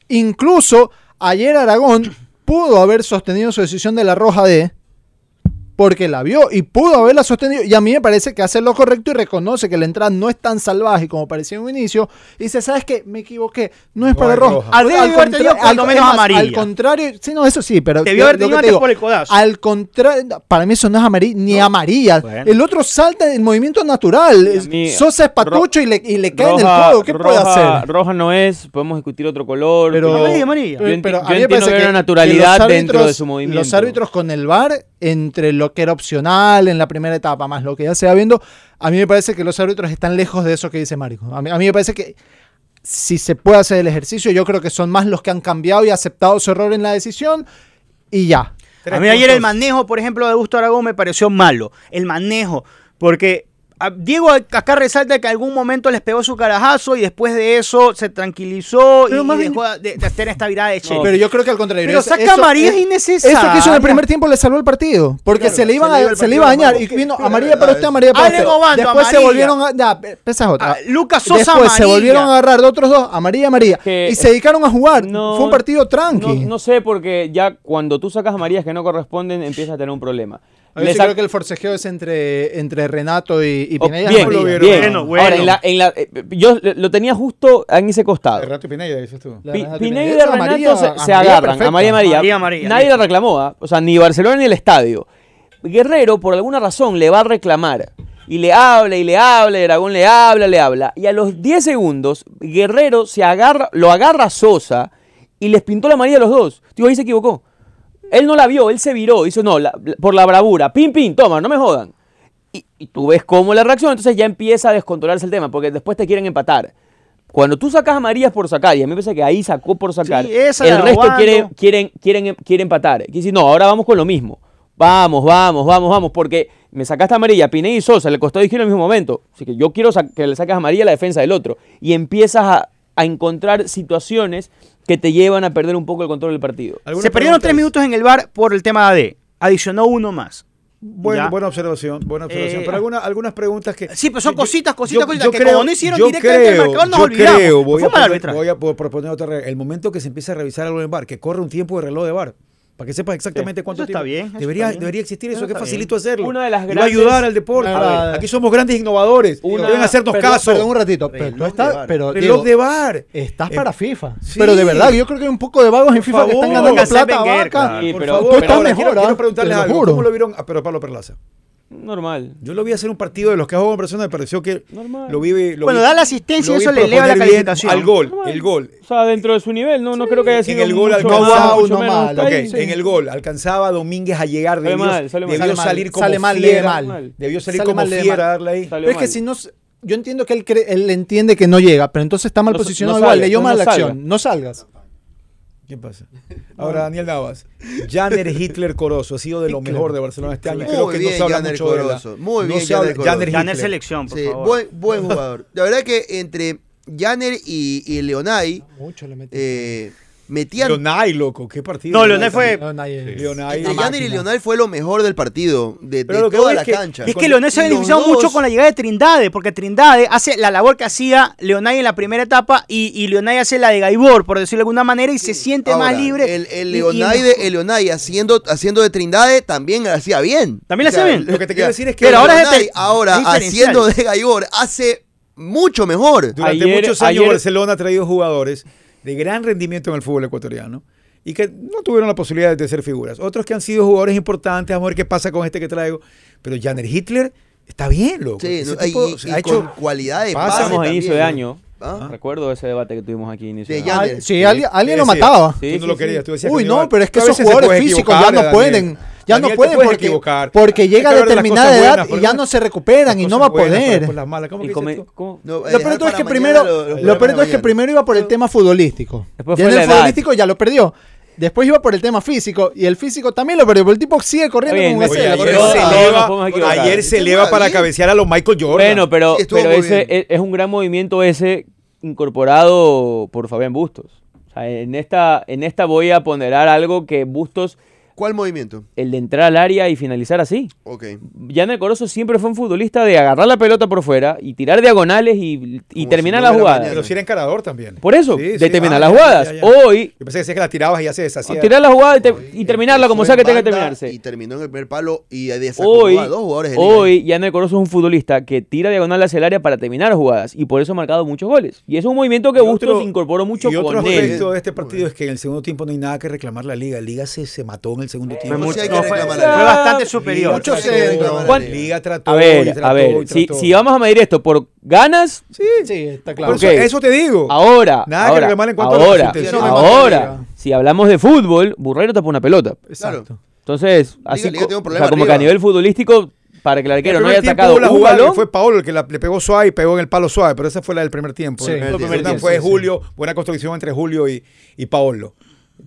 Incluso ayer Aragón pudo haber sostenido su decisión de la roja de porque la vio y pudo haberla sostenido. Y a mí me parece que hace lo correcto y reconoce que la entrada no es tan salvaje como parecía en un inicio. Y dice, ¿sabes qué? Me equivoqué. No es
No
para roja.
roja.
Al tenido
contra-
menos
más,
amarilla.
Al contrario, sí, no, eso sí, pero.
Debió haber
lo que
tenido
te
antes
digo,
por el codazo.
Al contrario, para mí eso no es amarilla, ni amarilla.
Bueno.
El otro salta en movimiento natural.
Mí,
Sosa es patucho y le, y le cae en el
Roja-
codo. ¿Qué puede
roja-
hacer?
Roja no es, podemos discutir otro color.
Pero-
Amarilla, amarilla.
Yo, enti-
Pero a mí me
entiendo
parece
que hay
que-
una
que
naturalidad dentro de su movimiento.
Los árbitros con el VAR, entre lo que era opcional en la primera etapa, más lo que ya se va viendo, a mí me parece que los árbitros están lejos de eso que dice Marico. A mí, a mí me parece que si se puede hacer el ejercicio, yo creo que son más los que han cambiado y aceptado su error en la decisión y ya.
A mí ayer el manejo, por ejemplo, de Gusto Aragón me pareció malo. El manejo. Porque Diego acá resalta que en algún momento les pegó su carajazo y después de eso se tranquilizó
Pero
y
más bien-
dejó de, de hacer esta virada de Che.
Pero yo creo que al contrario.
Pero saca
eso-
amarilla es
es-
innecesaria.
Eso que hizo en el primer tiempo le salvó el partido. Porque
Claro,
se le iban
se le iba
a, se le iba dañar. Y vino
Pero
amarilla para usted, amarilla para
Abre
usted.
Obando,
Después se volvieron a. Ya, esa es otra.
Ah, Lucas Sosa
Después se volvieron a agarrar de otros dos, amarilla, amarilla.
Que-
y se dedicaron a jugar.
No,
Fue un partido tranqui.
No, no sé, porque ya cuando tú sacas amarillas que no corresponden, empiezas a tener un problema.
A creo que el forcejeo es entre, entre Renato y, y
Oh,
Pineda.
bien, bien.
Bueno, bueno.
Ahora, en la, en la- eh, yo lo tenía justo en ese costado.
Rato y Pineda, dices tú.
La
Pi-
Renato
Pineda y Renato se, agarran,
perfecta.
amarilla, amarilla.
Amarilla, amarilla,
Nadie le reclamó, ¿ah? o sea, ni Barcelona ni el estadio. Guerrero, por alguna razón, le va a reclamar. Y le habla, y le habla, y Aragón le habla, le habla. Y a los 10 segundos, Guerrero se agarra, lo agarra a Sosa y les pintó la amarilla a los dos. Digo, ahí se equivocó. Él no la vio, él se viró, dice, no, la- por la bravura. Pim, pim, toma, no me jodan. Y, y tú ves cómo la reacción, entonces ya empieza a descontrolarse el tema, porque después te quieren empatar. Cuando tú sacas amarillas por sacar, y a mí me parece que ahí sacó por sacar,
Sí,
el resto quiere, quieren, quieren, quieren empatar. Quiere decir, no, ahora vamos con lo mismo. Vamos, vamos, vamos, vamos, porque me sacaste amarilla, Pineda y Sosa, le costó dirigir en el mismo momento. Así que yo quiero que le saques amarilla a la defensa del otro. Y empiezas a, a encontrar situaciones que te llevan a perder un poco el control del partido.
¿Alguna
Se perdieron tres minutos en el bar por el tema de AD. Adicionó uno más.
Bueno, buena observación, buena observación.
Eh,
pero alguna- algunas preguntas que.
Sí, pero son
yo-
cositas, cositas,
yo-
cositas
yo
que
creo-
como no hicieron
yo
directamente el
creo-
marcador, nos
yo
olvidamos.
creo, voy,
fue
a
arbitraje.
voy a po- proponer otra regla. El momento que se empiece a revisar algo en el bar, que corre un tiempo de reloj de bar. Para que sepas exactamente cuánto
Eso está
tiempo.
bien, eso
debería,
está bien.
debería existir eso,
Eso
que facilito hacerlo.
Una de las
Y va a
grandes-
ayudar al deporte.
A ver,
Aquí somos grandes innovadores.
Una-
Deben hacernos
Perdón,
caso.
Perdón un ratito. Pero,
Reloj
tú estás- pero,
reloj de bar.
Estás
Eh,
para FIFA.
sí.
Pero de verdad, yo creo que hay un poco de vagos en FIFA que
favor.
están ganando plata a
Wenger,
vaca.
claro.
Sí,
Por
pero-
favor,
tú estás
ahora
mejor,
quiero,
¿ah?
quiero preguntarles algo.
juro.
¿Cómo lo vieron? Ah, pero Pablo Perlaza.
Normal.
Yo lo vi hacer un partido de los que ha jugado en persona, me pareció que
Normal.
lo vi. lo
Bueno,
vi-
da la asistencia y eso le eleva la calificación.
Al gol,
Normal.
el gol.
O sea, dentro de su nivel, no, no creo que haya
En
sido
el gol
mucho
alcanzaba
menos.
mal.
Está
Ok,
ahí, sí.
en el gol alcanzaba a Domínguez a llegar,
Sale
debió,
mal, sale mal.
debió
Sale mal,
salir como
sale mal,
fiera,
mal.
debió salir
Sale
como fiera
mal.
a darle ahí.
Sale
Pero es que
mal.
si no. Yo entiendo que él, cree- él entiende que no llega, pero entonces está mal
No-
posicionado
no
igual.
salga,
Leyó
no
mal la
salga.
acción. No salgas.
¿Qué pasa? <laughs> Ahora, Daniel Navas. Janer Hitler Corozo ha sido de lo mejor de Barcelona este año. Creo
Muy
que
bien,
no se habla
Janer
mucho de él.
Corozo. Muy
No
bien, Janer Corozo.
Janer Hitler.
selección, por
Sí,
favor.
buen, buen jugador. La verdad que entre Janer y, y Leonay
Mucho le metí.
eh, metían.
Leonay, loco, qué partido.
No, Leonay fue-
Leonay.
Janer y. Leonay fue lo mejor del partido, de, de
lo que
toda la
es que-
cancha.
Es que Leonel se ha beneficiado
dos-
mucho con la llegada de Trindade, porque Trindade hace la labor que hacía Leonay en la primera etapa y, y Leonay hace la de Gaibor, por decirlo de alguna manera, y se siente
Ahora,
más libre.
El, el
y- y
Leonay, de, el Leonay haciendo, haciendo de Trindade también lo hacía bien.
También lo hacía bien.
Lo que te quiero decir es que
Pero ahora es
Leonay
este-
ahora haciendo de Gaibor hace mucho mejor.
Durante
Ayer-
muchos años
ayer-
Barcelona ha traído jugadores de gran rendimiento en el fútbol ecuatoriano y que no tuvieron la posibilidad de ser figuras. Otros que han sido jugadores importantes, vamos a ver qué pasa con este que traigo. Pero Janer Hitler está bien, loco.
Sí,
Ese tipo
y,
se
y
ha
con
hecho
cualidad de
pasa.
pase
Estamos a inicio de año.
¿Ah?
Recuerdo ese debate que tuvimos aquí a inicio
De.
Ah, sí, alguien, alguien lo mataba.
Sí,
tú no
sí,
lo
sí.
querías, tú decías
Uy,
que
no, pero es que esos jugadores físicos ya no
Daniel.
pueden. Ya
Daniel,
no pueden porque,
equivocar.
porque llega a determinada edad
buenas,
y ya
no-
se recuperan y no va a poder.
después las malas, ¿cómo
Y
eh,
Lo peor es que primero,
lo- lo
lo
problemas
peor de todo es que primero iba por el tema futbolístico.
Después
ya
fue
en el futbolístico ya lo perdió. Después iba por el tema físico y el físico también lo perdió, pero el tipo sigue corriendo
Está bien,
como un
ayer se eleva, ayer se eleva para cabecear a los Michael Jordan.
Bueno, pero,
Sí,
pero ese es, es un gran movimiento ese incorporado por Fabián Bustos. O sea, en esta, en esta voy a ponderar algo que Bustos,
¿Cuál movimiento?
el de entrar al área y finalizar así.
Ok.
Janer Corozo siempre fue un futbolista de agarrar la pelota por fuera y tirar diagonales y, y terminar
si no
la
hubiera
jugada.
mañana.
Pero si era encarador también.
Por eso,
Sí,
de
sí.
terminar
Ah,
las
ya,
jugadas.
ya, ya.
Hoy,
Yo pensé que decía que la tirabas y ya se deshacía.
tirar la jugada y, te- y terminarla como sea que
en
tenga que terminarse.
Y terminó en el primer palo y de
Hoy,
a dos jugadores de
hoy Janer Corozo es un futbolista que tira diagonal hacia el área para terminar jugadas y por eso ha marcado muchos goles. Y es un movimiento que Bustos
otro-
incorporó mucho
y otro
con él.
aspecto de este partido es que en el segundo tiempo no hay nada que reclamar la liga. La liga se, se mató en el segundo
Fue,
tiempo.
Pues
mucho-
sí hay que
no, fue- fue
la liga.
bastante superior.
Que la
¿Cuán-
liga.
Liga trató
A
y
ver,
trató
a ver, si,
trató.
si vamos a medir esto por ganas,
Sí, sí, está claro.
Por eso, te digo.
ahora,
Nada que
ahora,
reclamar en cuanto a
ahora,
las intenciones.
ahora, si hablamos de fútbol, Burrero tapa una pelota.
Exacto.
Entonces, así
Liga tiene un
o
problema
sea, como que a nivel futbolístico, para que el
El
arquero no
primer
haya
tiempo
atacado
la
un
jugada que
balón,
fue Paolo el que la- le pegó suave y pegó en el palo suave, pero esa fue la del primer tiempo.
Sí,
La
fue el
primer tiempo,
fue
sí, sí.
Julio, buena construcción entre Julio y, y Paolo.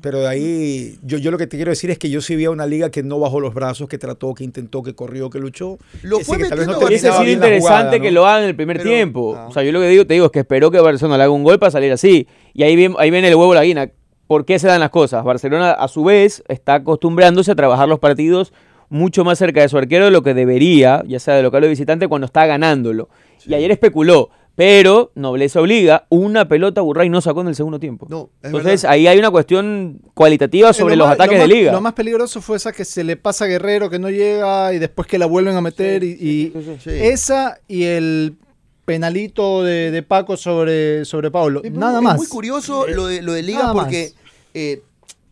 Pero de ahí, yo, yo lo que te quiero decir es que yo sí vi a una liga que no bajó los brazos, que trató, que intentó, que corrió, que luchó.
Lo fue
que tal vez no
hubiese sido interesante
jugada,
que
¿no?
lo hagan en el primer
Pero-
tiempo.
ah.
O sea, yo lo que digo, te digo es que espero que Barcelona le haga un gol para salir así. Y ahí viene, ahí viene el huevo la guina. ¿Por qué se dan las cosas? Barcelona, a su vez, está acostumbrándose a trabajar los partidos mucho más cerca de su arquero de lo que debería, ya sea de local o de visitante, cuando está ganándolo. Y ayer especuló, pero nobleza obliga, una pelota Burray no sacó en el segundo tiempo.
No, es
Entonces
verdad.
ahí hay una cuestión cualitativa sobre
lo
los
más-
ataques
lo
de liga.
Lo más peligroso fue esa que se le pasa a Guerrero que no llega y después que la vuelven a meter y, y
Sí.
esa y el penalito de, de Paco sobre, sobre Pablo.
Es
Nada más.
Es muy curioso lo de, lo de Liga
Nada
porque, eh,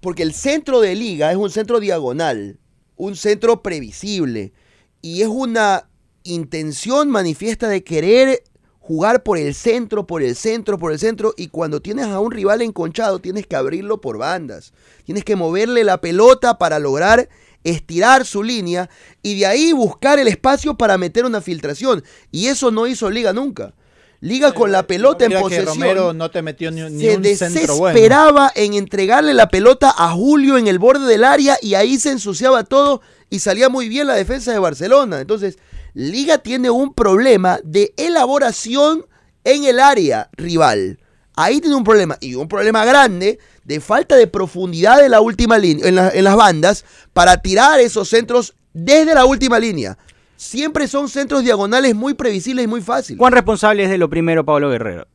porque el centro de Liga es un centro diagonal, un centro previsible y es una intención manifiesta de querer jugar por el centro, por el centro, por el centro y cuando tienes a un rival enconchado tienes que abrirlo por bandas, tienes que moverle la pelota para lograr estirar su línea y de ahí buscar el espacio para meter una filtración y eso no hizo Liga nunca. Liga con la pelota en
Mira
posesión
Romero no te metió ni, ni
se
un bueno.
desesperaba en entregarle la pelota a Julio en el borde del área y ahí se ensuciaba todo y salía muy bien la defensa de Barcelona. Entonces, Liga tiene un problema de elaboración en el área rival. Ahí tiene un problema y un problema grande de falta de profundidad en la última línea, en, la- en las bandas para tirar esos centros desde la última línea. Siempre son centros diagonales muy previsibles y muy fáciles.
¿Cuán responsable es de lo primero Pablo Guerrero?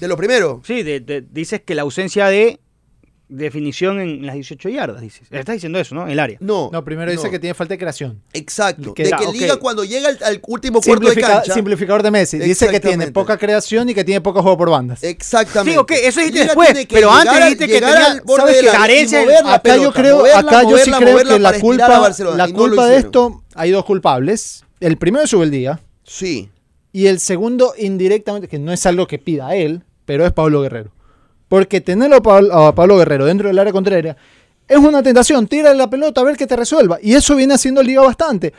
De lo primero,
Sí, de- de- dices que la ausencia de definición en las 18 yardas, dices. Estás diciendo eso, ¿no? En el área.
No.
No, primero dice que tiene falta de creación.
Exacto.
que-
de que. Liga cuando llega al, al último cuarto de cancha.
simplificador de Messi. Dice que tiene poca creación y que tiene poco juego por bandas.
Exactamente.
Sí, ok, eso dijiste
Liga
después,
que
pero antes
llegar
dijiste que tenía- ¿sabes
y
Carencia
acá yo
pelota,
creo,
moverla,
acá yo sí
moverla,
creo
moverla
que la culpa,
Barcelona,
la
no
culpa de esto, hay dos culpables. El primero es Subeldía
Sí.
y el segundo indirectamente, que no es algo que pida él, pero es Pablo Guerrero. Porque tenerlo a Pablo, a Pablo Guerrero dentro del área contraria es una tentación. Tira la pelota a ver que te resuelva. Y eso viene haciendo Liga bastante.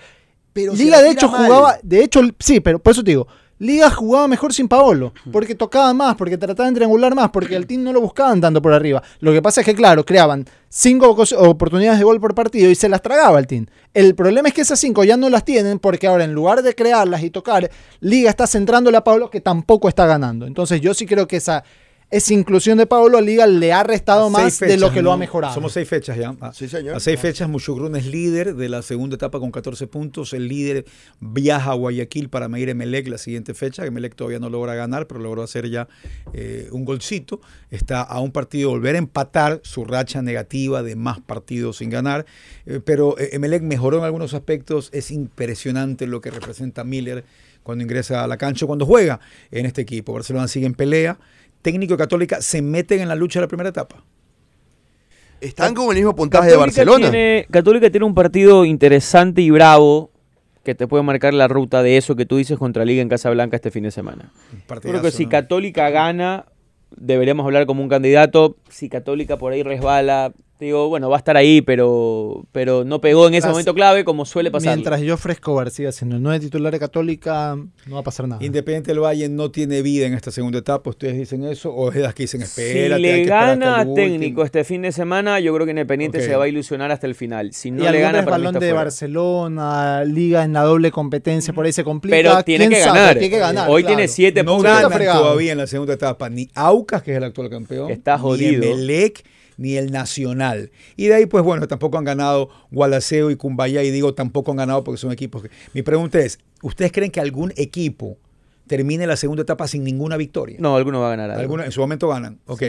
Pero
Liga de hecho
mal.
jugaba, de hecho, sí, pero por eso te digo, Liga jugaba mejor sin Paolo, porque tocaba más, porque trataban de triangular más, porque al team no lo buscaban tanto por arriba. Lo que pasa es que, claro, creaban cinco oportunidades de gol por partido y se las tragaba el team. El problema es que esas cinco ya no las tienen, porque ahora en lugar de crearlas y tocar, Liga está centrándole a Pablo que tampoco está ganando. Entonces yo sí creo que esa, esa inclusión de Pablo a Liga le ha restado más de lo que lo ha mejorado.
Somos seis fechas ya. A,
Sí, señor.
a seis fechas, Muchugrun es líder de la segunda etapa con 14 puntos. El líder viaja a Guayaquil para medir Emelec la siguiente fecha. Emelec todavía no logra ganar, pero logró hacer ya eh, un golcito. Está a un partido de volver a empatar su racha negativa de más partidos sin ganar. Eh, pero eh, Emelec mejoró en algunos aspectos. Es impresionante lo que representa Miller cuando ingresa a la cancha, cuando juega en este equipo. Barcelona sigue en pelea. Técnico y Católica se meten en la lucha de la primera etapa.
Están con el mismo puntaje de Barcelona.
Tiene, Católica tiene un partido interesante y bravo que te puede marcar la ruta de eso que tú dices contra Liga en Casablanca este fin de semana. Creo que si
¿no?
Católica gana, deberíamos hablar como un candidato. Si Católica por ahí resbala, digo, bueno, va a estar ahí, pero, pero no pegó en ese momento clave como suele pasar.
Mientras yo Fresco García siendo el nueve titular de Católica, no va a pasar nada.
Independiente del Valle no tiene vida en esta segunda etapa. ¿Ustedes dicen eso? ¿O es las que dicen
Si
espérate? hay
le
que
gana a
último"?
técnico este fin de semana, yo creo que Independiente se va a ilusionar hasta el final. Si no
y
le gana, para mí
balón de
fuera.
Barcelona, Liga en la doble competencia, por ahí se complica.
Pero tiene
¿Quién
que ganar.
Tiene que ganar,
Hoy
claro.
tiene siete
No
puntos.
Está
ganan
fregado.
todavía en la segunda etapa ni Aucas, que es el actual campeón,
Está jodido.
ni Emelec, ni el Nacional. Y de ahí, pues bueno, tampoco han ganado Gualaceo y Cumbaya, y digo tampoco han ganado porque son equipos que... Mi pregunta es, ¿ustedes creen que algún equipo termine la segunda etapa sin ninguna victoria?
No, alguno va a ganar. algo.
Alguno- en su momento ganan, ok.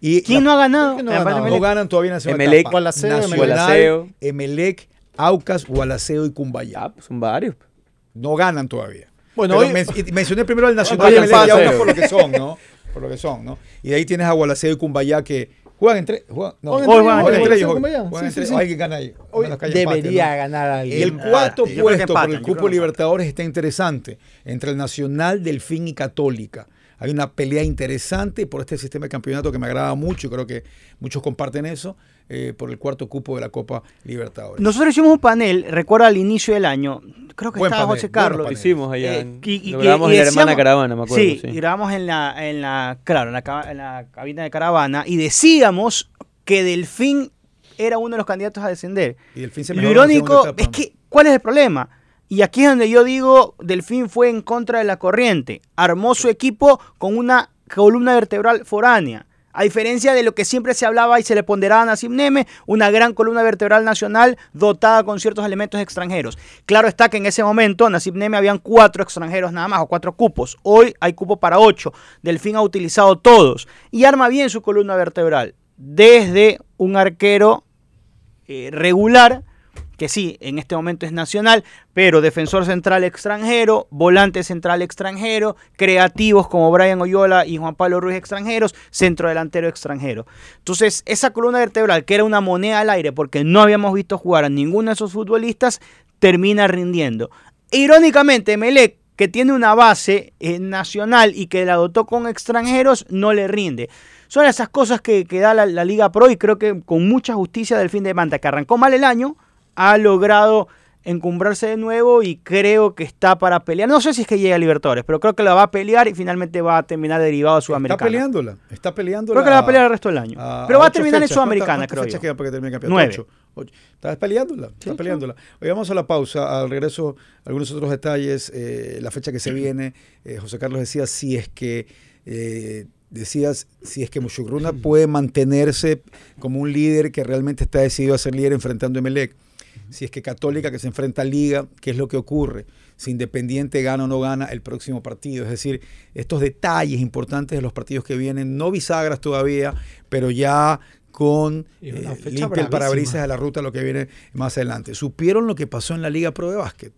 Y
¿Quién no ha ganado?
¿Quién no ha ganado?
ganan todavía en la segunda
Emelec,
etapa.
Gualaceo,
Nacional,
Gualaceo.
Emelec, Aucas, Gualaceo y Cumbaya.
Ah, pues son varios.
No ganan todavía.
Bueno, hoy-
men- mencioné primero al Nacional
Oye,
y Emelec y. Aucas por lo que son, ¿no? Por lo que son, ¿no? Y de ahí tienes a Gualaceo y Cumbaya que juegan entre... Juegan, no,
Juegan
juegan
entre ellos,
entre ellos.
Gualaceo y
Juegan
Cumbaya.
entre-
Sí, sí, sí.
Alguien gana ahí.
Hoy
empate,
debería
¿no?
ganar
Y
alguien.
el
Empate.
cuarto
que
puesto por
empatan,
el
yo creo
cupo Libertadores está interesante entre el Nacional, Delfín y Católica. Hay una pelea interesante por este sistema de campeonato que me agrada mucho y creo que muchos comparten eso eh, por el cuarto cupo de la Copa Libertadores.
Nosotros hicimos un panel, recuerda al inicio del año, creo que
Buen
estaba
panel,
José Carlos.
panel.
Hicimos allá.
Eh,
en-
y- y-
lo grabamos
y
en la hermana caravana, me acuerdo.
Sí, grabamos en la, en la, claro, en la, en la cabina de caravana y decíamos que Delfín era uno de los candidatos a descender.
Y Delfín se
Lo irónico es que, ¿cuál es el problema? Y aquí es donde yo digo, Delfín fue en contra de la corriente. Armó su equipo con una columna vertebral foránea. A diferencia de lo que siempre se hablaba y se le ponderaba a Nassim Neme, una gran columna vertebral nacional dotada con ciertos elementos extranjeros. Claro está que en ese momento en Nassim Neme habían cuatro extranjeros nada más, o cuatro cupos. Hoy hay cupo para ocho. Delfín ha utilizado todos. Y arma bien su columna vertebral. Desde un arquero eh, regular, que sí, en este momento es nacional, pero defensor central extranjero, volante central extranjero, creativos como Brian Oyola y Juan Pablo Ruiz extranjeros, centro delantero extranjero. Entonces, esa columna vertebral, que era una moneda al aire porque no habíamos visto jugar a ninguno de esos futbolistas, termina rindiendo. Irónicamente, Melec, que tiene una base eh, nacional y que la dotó con extranjeros, no le rinde. Son esas cosas que, da la, la Liga Pro y creo que con mucha justicia del fin de Manta, que arrancó mal el año, ha logrado encumbrarse de nuevo y creo que está para pelear. No sé si es que llega a Libertadores, pero creo que la va a pelear y finalmente va a terminar derivado a
Está
Sudamericana.
peleándola. Está peleándola.
Creo que la va a pelear el resto del año. pero va a terminar en
fechas.
Sudamericana,
¿Cuántas-
creo
fechas
yo.
quedan para que termine campeonato?
Nueve.
Ocho. Ocho. Está peleándola. Está peleándola. Hoy vamos a la pausa. Al regreso, algunos otros detalles. eh, la fecha que se viene. eh, José Carlos decía si es que. eh, decías si es que Mushugruna puede mantenerse como un líder que realmente está decidido a ser líder enfrentando a Emelec. Si es que Católica que se enfrenta a Liga, ¿qué es lo que ocurre? Si Independiente gana o no gana el próximo partido. Es decir, estos detalles importantes de los partidos que vienen, no bisagras todavía, pero ya con eh,
fecha
limpia el parabrisas a la ruta lo que viene más adelante. ¿Supieron lo que pasó en la Liga Pro de Básquet?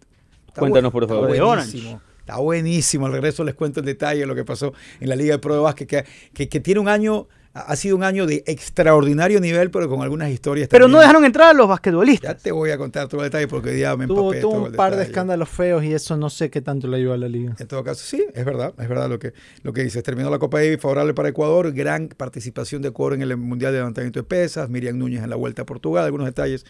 Está
Cuéntanos, por
está
favor.
De
buenísimo. Está buenísimo. Al regreso les cuento en detalle lo que pasó en la Liga de Pro de Básquet, que, que, que tiene un año, ha sido un año de extraordinario nivel, pero con algunas historias
Pero no dejaron entrar a los
Ya
basquetbolistas.
te voy a contar todo el detalle porque día me
Tuvo,
empapé
tuvo
todo
un
el
par de escándalos feos y eso no sé qué tanto le ayudó a la liga.
En todo caso, sí, es verdad, es verdad lo que, lo que dices. Terminó la Copa Davis favorable para Ecuador, gran participación de Ecuador en el Mundial de Levantamiento de Pesas, Miriam Núñez en la Vuelta a Portugal, algunos detalles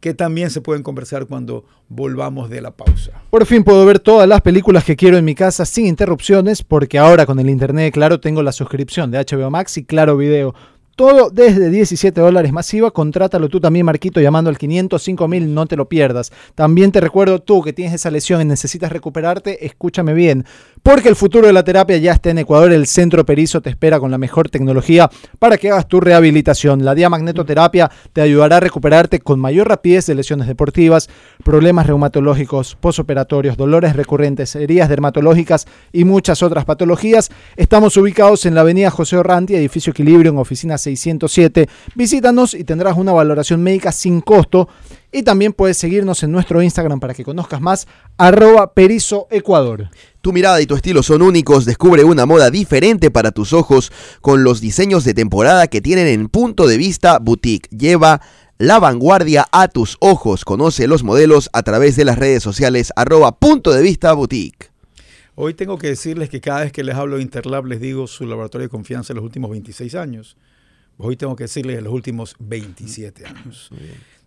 que también se pueden conversar cuando volvamos de la pausa.
Por fin puedo ver todas las películas que quiero en mi casa sin interrupciones, porque ahora con el internet Claro tengo la suscripción de HBO Max y Claro Video. Todo desde 17 dólares masiva. Contrátalo tú también, Marquito, llamando al 505 mil. No te lo pierdas. También te recuerdo tú que tienes esa lesión y necesitas recuperarte. Escúchame bien. Porque el futuro de la terapia ya está en Ecuador. El Centro Perizo te espera con la mejor tecnología para que hagas tu rehabilitación. La diamagnetoterapia te ayudará a recuperarte con mayor rapidez de lesiones deportivas, problemas reumatológicos, posoperatorios, dolores recurrentes, heridas dermatológicas y muchas otras patologías. Estamos ubicados en la avenida José Orrantia, edificio Equilibrio, en oficina 607. Visítanos y tendrás una valoración médica sin costo. Y también puedes seguirnos en nuestro Instagram para que conozcas más, arroba Perizo Ecuador.
Tu mirada y tu estilo son únicos. Descubre una moda diferente para tus ojos con los diseños de temporada que tienen en punto de vista boutique. Lleva la vanguardia a tus ojos. Conoce los modelos a través de las redes sociales arroba punto de vista boutique.
Hoy tengo que decirles que cada vez que les hablo de Interlab les digo su laboratorio de confianza en los últimos 26 años. Hoy tengo que decirles en los últimos 27 años.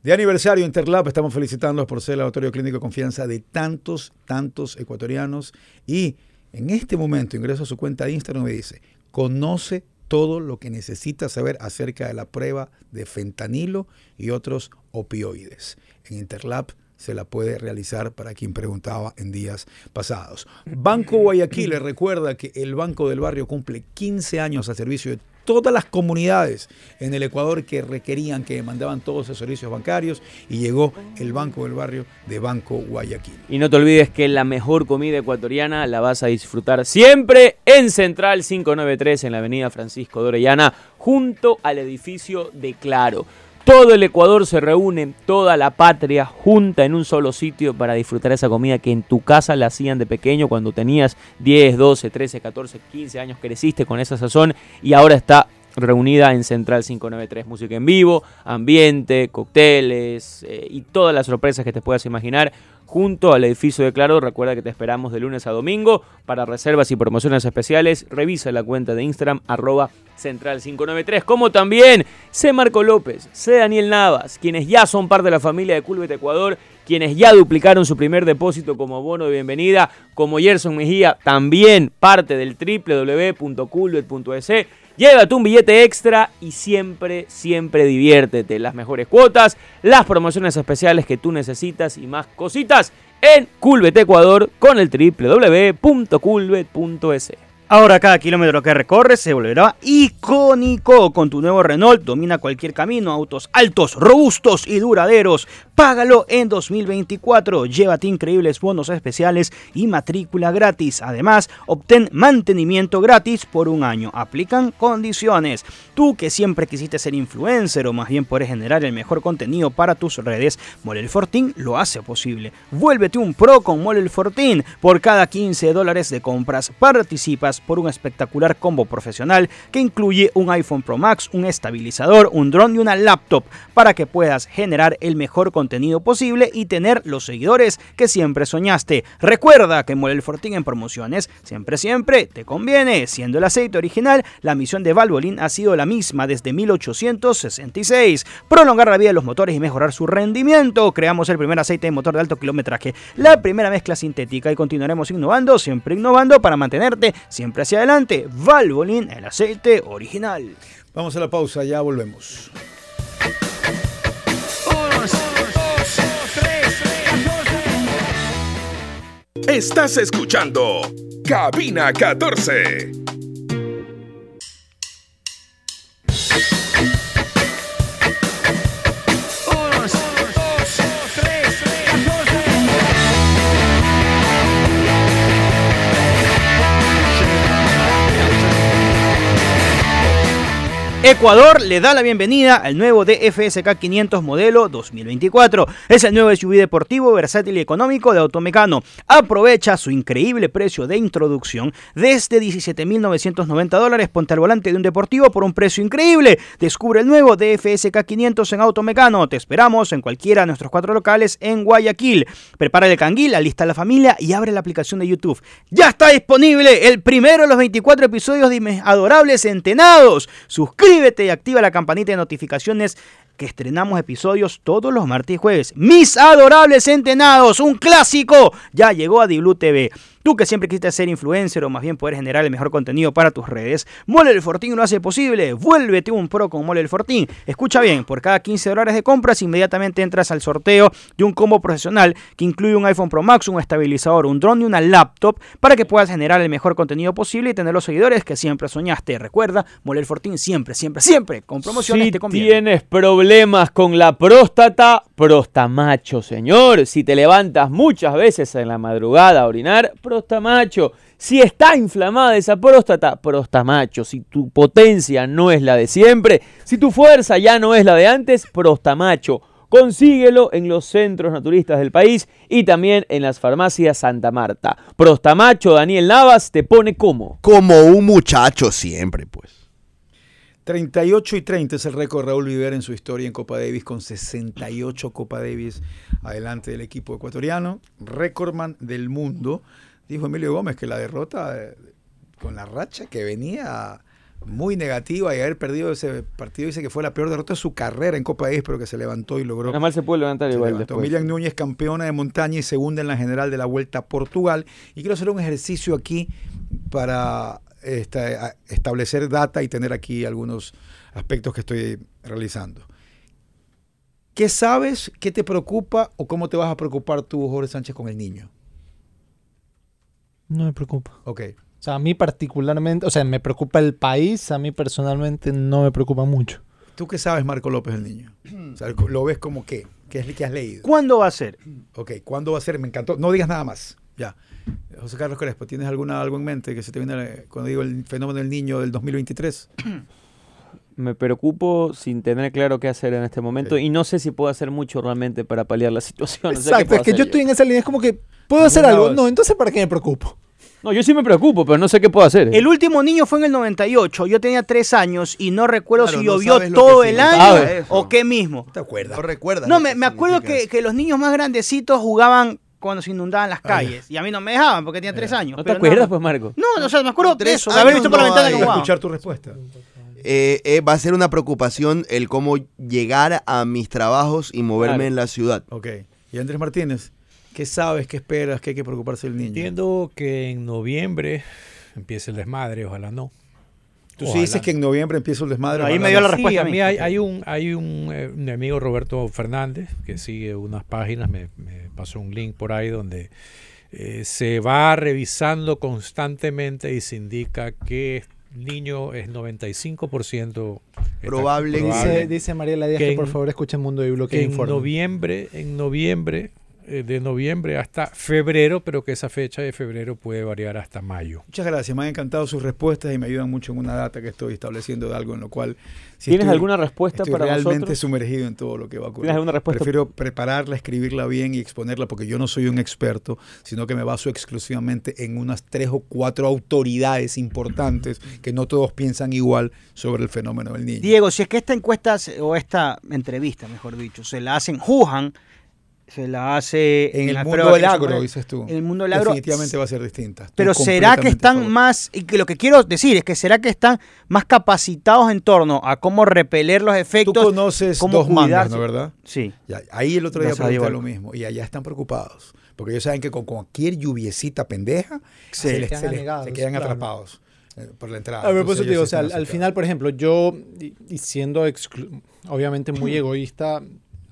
De aniversario Interlab estamos felicitándolos por ser el laboratorio clínico de confianza de tantos, tantos ecuatorianos. Y en este momento ingreso a su cuenta de Instagram y me dice, conoce todo lo que necesita saber acerca de la prueba de fentanilo y otros opioides. En Interlab se la puede realizar para quien preguntaba en días pasados. Banco Guayaquil le recuerda que el Banco del Barrio cumple 15 años a servicio de todas las comunidades en el Ecuador que requerían, que demandaban todos esos servicios bancarios y llegó el Banco del Barrio de Banco Guayaquil.
Y no te olvides que la mejor comida ecuatoriana la vas a disfrutar siempre en Central 593 en la avenida Francisco de Orellana, junto al edificio de Claro. Todo el Ecuador se reúne, toda la patria junta en un solo sitio para disfrutar esa comida que en tu casa la hacían de pequeño cuando tenías 10, 12, 13, 14, 15 años, creciste con esa sazón y ahora está reunida en Central 593. Música en vivo, ambiente, cócteles eh, y todas las sorpresas que te puedas imaginar junto al edificio de Claro. Recuerda que te esperamos de lunes a domingo para reservas y promociones especiales. Revisa la cuenta de Instagram arroba Central 593, como también C. Marco López, C. Daniel Navas, quienes ya son parte de la familia de Culbet Ecuador, quienes ya duplicaron su primer depósito como bono de bienvenida, como Gerson Mejía, también parte del www.culbet.es. Llévate un billete extra y siempre, siempre diviértete. Las mejores cuotas, las promociones especiales que tú necesitas y más cositas en Culbet Ecuador con el www.culbet.es.
Ahora cada kilómetro que recorres se volverá icónico. Con tu nuevo Renault domina cualquier camino, autos altos, robustos y duraderos. Págalo en 2024. Llévate increíbles bonos especiales y matrícula gratis. Además, obtén mantenimiento gratis por un año. Aplican condiciones. Tú que siempre quisiste ser influencer o más bien puedes generar el mejor contenido para tus redes, Molel Fortín lo hace posible. Vuélvete un pro con Molel Fortín. Por cada 15 dólares de compras participas por un espectacular combo profesional que incluye un iPhone Pro Max, un estabilizador, un dron y una laptop para que puedas generar el mejor contenido posible y tener los seguidores que siempre soñaste. Recuerda que Molel Fortín en promociones siempre siempre te conviene. Siendo el aceite original, la misión de Valvoline ha sido la misma desde 1866. Prolongar la vida de los motores y mejorar su rendimiento. Creamos el primer aceite de motor de alto kilometraje, la primera mezcla sintética y continuaremos innovando, siempre innovando para mantenerte siempre hacia adelante. Valvoline, el aceite original.
Vamos a la pausa, ya volvemos.
Estás escuchando Cabina 14.
Ecuador le da la bienvenida al nuevo DFSK 500 modelo 2024. Es el nuevo SUV deportivo, versátil y económico de Automecano. Aprovecha su increíble precio de introducción desde 17.990 dólares. Ponte al volante de un deportivo por un precio increíble. Descubre el nuevo DFSK 500 en Automecano. Te esperamos en cualquiera de nuestros cuatro locales en Guayaquil. Prepara el canguil, alista a la familia y abre la aplicación de YouTube. Ya está disponible el primero de los 24 episodios de Mis Adorables Centenados. Suscríbete y activa la campanita de notificaciones que estrenamos episodios todos los martes y jueves. Mis adorables centenados, un clásico, ya llegó a Diblu TV. Tú que siempre quisiste ser influencer o más bien poder generar el mejor contenido para tus redes, Mole el Fortín lo hace posible. Vuélvete un pro con Mole el Fortín. Escucha bien, por cada 15 dólares de compras inmediatamente entras al sorteo de un combo profesional que incluye un iPhone Pro Max, un estabilizador, un drone y una laptop para que puedas generar el mejor contenido posible y tener los seguidores que siempre soñaste. Recuerda, Mole el Fortín siempre, siempre, siempre con promociones
Si
te conviene.
tienes problemas con la próstata, prostamacho, señor. Si te levantas muchas veces en la madrugada a orinar, prostamacho. Si está inflamada esa próstata, prostamacho. Si tu potencia no es la de siempre, si tu fuerza ya no es la de antes, prostamacho. Consíguelo en los centros naturistas del país y también en las farmacias Santa Marta. Prostamacho Daniel Navas te pone como.
Como un muchacho siempre, pues.
38 y 30 es el récord de Raúl Rivera en su historia en Copa Davis con 68 Copa Davis adelante del equipo ecuatoriano. Recordman del mundo. Dijo Emilio Gómez que la derrota eh, con la racha que venía muy negativa y haber perdido ese partido dice que fue la peor derrota de su carrera en Copa Davis, pero que se levantó y logró
Nada mal se puede levantar
se
igual
levantó. Miriam Núñez, campeona de montaña y segunda en la general de la Vuelta a Portugal. Y quiero hacer un ejercicio aquí para esta- establecer data y tener aquí algunos aspectos que estoy realizando. ¿Qué sabes, qué te preocupa o cómo te vas a preocupar tú, Jorge Sánchez, con el niño?
No me preocupa.
Ok.
O sea, a mí particularmente, o sea, me preocupa el país, a mí personalmente no me preocupa mucho.
¿Tú qué sabes, Marco López, el niño? O sea, ¿Lo ves como qué? ¿Qué es lo que has leído?
¿Cuándo va a ser?
Ok, ¿cuándo va a ser? Me encantó. No digas nada más. Ya. José Carlos Crespo, ¿tienes alguna, algo en mente que se te viene cuando digo el fenómeno del niño del 2023? <clears throat>
Me preocupo sin tener claro qué hacer en este momento y no sé si puedo hacer mucho realmente para paliar la situación. no sé qué
Exacto,
puedo
es que
hacer
yo estoy en esa línea, es como que puedo hacer algo. No, entonces ¿para qué me preocupo?
No, yo sí me preocupo, pero no sé qué puedo hacer.
El último niño fue en el 98. Yo tenía tres años y no recuerdo
Claro,
si
no
llovió todo el año
eso.
o qué mismo.
¿Te acuerdas?
No recuerdas.
No, me, me acuerdo que, que los niños más grandecitos jugaban cuando se inundaban las calles. Y a mí no me dejaban porque tenía tres años.
¿No te acuerdas, pues. Marco?
No, o sea, me acuerdo de
tres
eso, de haber visto por la
no
ventana jugaban.
escuchar tu respuesta.
Eh, eh, va a ser una preocupación el cómo llegar a mis trabajos y moverme
Claro.
en la ciudad.
Ok. Y Andrés Martínez, ¿qué sabes, qué esperas, qué hay que preocuparse del niño?
Entiendo que en noviembre empiece el desmadre, ojalá no.
Tú sí dices que en noviembre empieza el desmadre.
Ahí me dio la
Sí,
respuesta
a
a mí.
hay, hay un, hay un, eh, un amigo Roberto Fernández que sigue unas páginas, me, me pasó un link por ahí donde eh, se va revisando constantemente y se indica que el niño es 95% está
Probable.
Dice, dice Mariela Díaz
Que
que,
en-
por favor escuchen Mundo y Bloque
que en
Informe.
noviembre, en noviembre, de noviembre hasta febrero, pero que esa fecha de febrero puede variar hasta mayo.
Muchas gracias, me han encantado sus respuestas y me ayudan mucho en una data que estoy estableciendo de algo en lo cual... si
¿Tienes
estoy-
alguna respuesta
Estoy
para
realmente
nosotros?
sumergido en todo lo que va a ocurrir.
¿Tienes alguna respuesta?
Prefiero prepararla, escribirla bien y exponerla porque yo no soy un experto, sino que me baso exclusivamente en unas tres o cuatro autoridades importantes que no todos piensan igual sobre el fenómeno del niño.
Diego, si es que esta encuesta o esta entrevista, mejor dicho, se la hace en Wuhan, se la hace
en el
la
mundo del agro,
pone-
dices tú.
En el mundo del agro.
Definitivamente va a ser distinta. Estoy
Pero será que están más, y que lo que quiero decir es que será que están más capacitados en torno a cómo repeler los
Tú
efectos.
conoces
cómo
dos mangas. ¿no verdad?
Sí.
Ya, ahí el otro día pregunté lo mismo y allá están preocupados porque ellos saben que con cualquier lluviecita pendeja
Sí.
se, les-
Quedan
se les- se quedan
claro.
atrapados eh, por la entrada.
A ver, por
Entonces
eso te digo, o sea, al, final, por ejemplo, yo, y, siendo exclu- obviamente muy <clears throat> egoísta,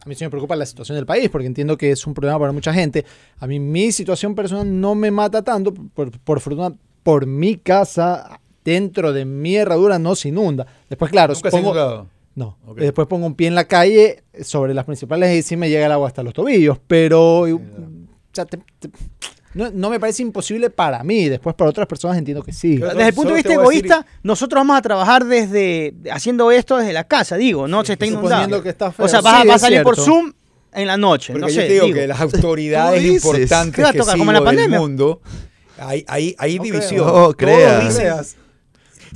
mí sí me preocupa la situación del país, porque entiendo que es un problema para mucha gente. A mí mi situación personal no me mata tanto, por, por fortuna, por mi casa, dentro de mi herradura no se inunda. Después, claro,
¿Nunca se ha
pongo-
inundado?
no.
Ok.
Después pongo un pie en la calle sobre las principales y sí me llega el agua hasta los tobillos, pero... te- te- No, no me parece imposible para mí, después para otras personas entiendo que sí.
Pero-
Desde el punto de vista
decir-
egoísta, nosotros vamos a trabajar desde haciendo esto desde la casa, digo, no se está inundando.
que está feo.
o sea, vas, a-
Sí,
vas a salir por. Zoom en la noche,
Porque
no
yo
sé.
te digo,
digo.
que las autoridades importantes
¿Qué va a
que
tocar, como en la
del mundo, hay, hay, hay división.
creo.
No
Todos
creas.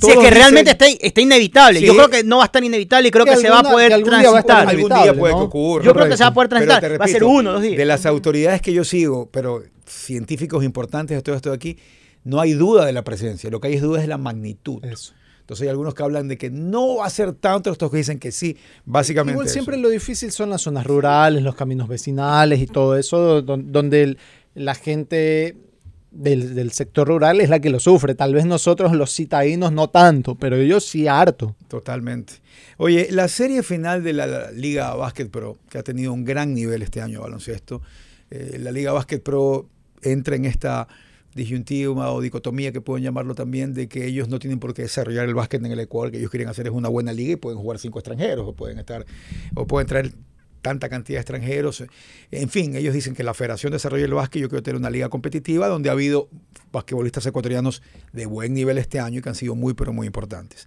Si es que realmente está, está inevitable. Yo creo que no va a estar inevitable y creo
Que
que, se va a poder
que algún día va a estar
transitar.
Algún día puede
¿no?
que ocurra.
Yo creo que se va a poder transitar. Va a ser uno, dos días.
De las autoridades que yo sigo, pero científicos importantes de todo esto de aquí, no hay duda de la presencia. Lo que hay es duda es de la magnitud.
Eso.
Entonces hay algunos que hablan de que no va a ser tanto, otros que dicen que sí, básicamente.
Igual
eso.
siempre lo difícil son las zonas rurales, los caminos vecinales y todo eso, don- donde la gente del, del sector rural es la que lo sufre. Tal vez nosotros los citadinos no tanto, pero yo sí harto.
Totalmente. Oye, la serie final de la, Liga Básquet Pro, que ha tenido un gran nivel este año baloncesto, eh, la Liga Básquet Pro entra en esta disyuntiva o dicotomía que pueden llamarlo también, de que ellos no tienen por qué desarrollar el básquet en el Ecuador, que ellos quieren hacer es una buena liga y pueden jugar cinco extranjeros, o pueden estar, o pueden traer tanta cantidad de extranjeros. En fin, ellos dicen que la Federación desarrolla el básquet, yo quiero tener una liga competitiva donde ha habido basquetbolistas ecuatorianos de buen nivel este año y que han sido muy, pero muy importantes.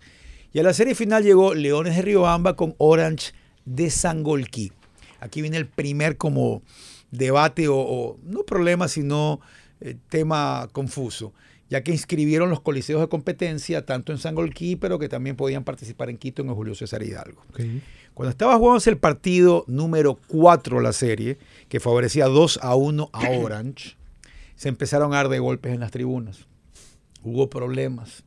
Y a la serie final llegó Leones de Riobamba con Orange de Sangolquí. Aquí viene el primer como debate o, o no problema, sino eh, tema confuso, ya que inscribieron los coliseos de competencia tanto en Sangolquí, pero que también podían participar en Quito en el Julio César Hidalgo. Cuando estaba jugándose el partido número 4 de la serie, que favorecía 2 a 1 a <coughs> Orange, se empezaron a dar de golpes en las tribunas. Hubo problemas.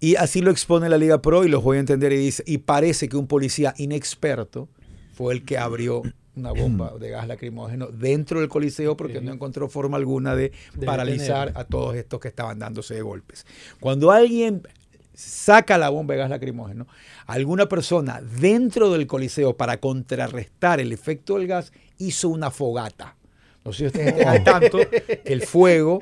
Y así lo expone la Liga Pro y los voy a entender y dice, y parece que un policía inexperto fue el que abrió una bomba de gas lacrimógeno dentro del coliseo porque no encontró forma alguna de,
De
paralizar a todos estos que estaban dándose de golpes. Cuando alguien saca la bomba de gas lacrimógeno, alguna persona dentro del coliseo para contrarrestar el efecto del gas hizo una fogata. No sé si ustedes estén al tanto que el fuego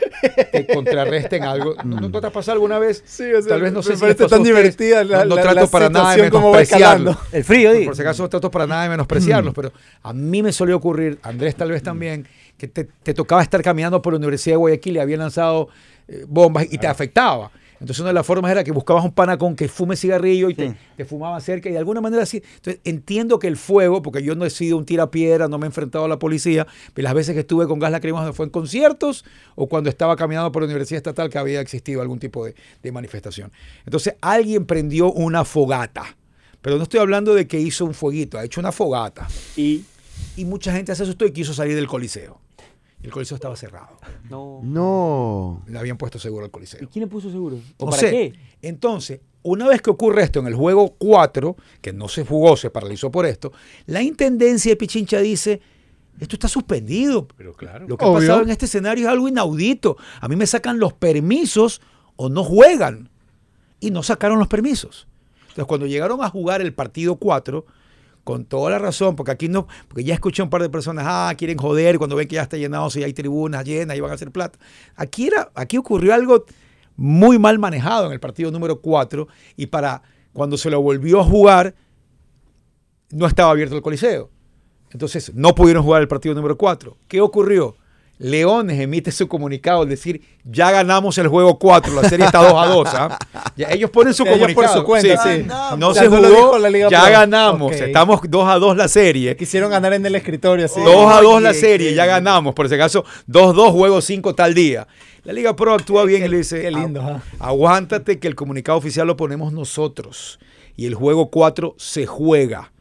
te contrarresta en algo. ¿No, no te ha pasado alguna vez?
Sí, o sea,
Tal vez no
me
sé si les
parece tan divertida la-
no, no
la-
trato
la
para nada de
situación, cómo va
menospreciarlo.
escalando.
El frío,
Por,
digo.
por si acaso no trato para nada de
Mm.
menospreciarlos, pero a mí me solía ocurrir, Andrés tal vez también, que te, te tocaba estar caminando por la Universidad de Guayaquil y habían lanzado eh, bombas y te afectaba. Entonces una de las formas era que buscabas un pana con que fume cigarrillo y te,
Sí.
te fumaba cerca y de alguna manera así. Entonces entiendo que el fuego, porque yo no he sido un tirapiedra, no me he enfrentado a la policía, pero las veces que estuve con gas lacrimógeno fue en conciertos o cuando estaba caminando por la Universidad Estatal que había existido algún tipo de, de manifestación. Entonces alguien prendió una fogata. Pero no estoy hablando de que hizo un fueguito, ha hecho una fogata.
Y
Y mucha gente se asustó y quiso salir del coliseo. Y el coliseo estaba cerrado.
no.
No.
Le habían puesto seguro al
¿Y
coliseo.
quién le puso seguro? ¿O
No
para
sé.
qué?
Entonces, una vez que ocurre esto en el juego 4, que no se jugó, se paralizó por esto, la intendencia de Pichincha dice, esto está suspendido.
Pero claro.
Lo que ha pasado en este escenario es algo inaudito. A mí me sacan los permisos o no juegan. Y no sacaron los permisos. Entonces, cuando llegaron a jugar el partido 4, con toda la razón, porque aquí no, porque ya escuché un par de personas, ah, quieren joder cuando ven que ya está llenado, si hay tribunas llenas y van a hacer plata. Aquí, era, aquí ocurrió algo muy mal manejado en el partido número 4 y para cuando se lo volvió a jugar, no estaba abierto el coliseo. Entonces, no pudieron jugar el partido número 4. ¿Qué ocurrió? Leones emite su comunicado, es decir, ya ganamos el juego 4, la serie está 2 a 2. ¿ah? Ya ellos ponen su
Ellos por
comunicado.
su cuenta,
sí.
sí.
No
Ya
se jugó,
la Liga
ya
Pro.
ganamos.
Ok.
Estamos 2 a 2 la serie.
Quisieron ganar en el escritorio así.
2 a 2 la serie, ya ganamos. Por si acaso, 2-2, juego 5 tal día. La Liga Pro actúa bien
Qué-
y le dice:
qué lindo,
"Agu-
ajá.
Aguántate que el comunicado oficial lo ponemos nosotros. Y el juego 4 se juega.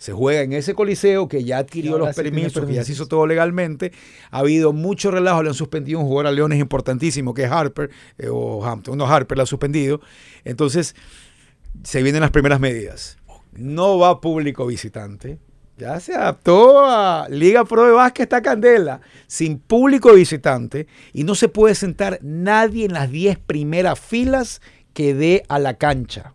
Se juega en ese coliseo que ya adquirió los
tiene
permisos, que ya se
permisos.
hizo todo legalmente. Ha habido mucho relajo, le han suspendido un jugador a Leones importantísimo, que es Harper, eh, o Hampton. No, Harper la ha suspendido. Entonces, se vienen las primeras medidas. No va público visitante. Ya se adaptó a Liga Pro de Básquet, está candela, sin público visitante y no se puede sentar nadie en las 10 primeras filas que dé a la cancha.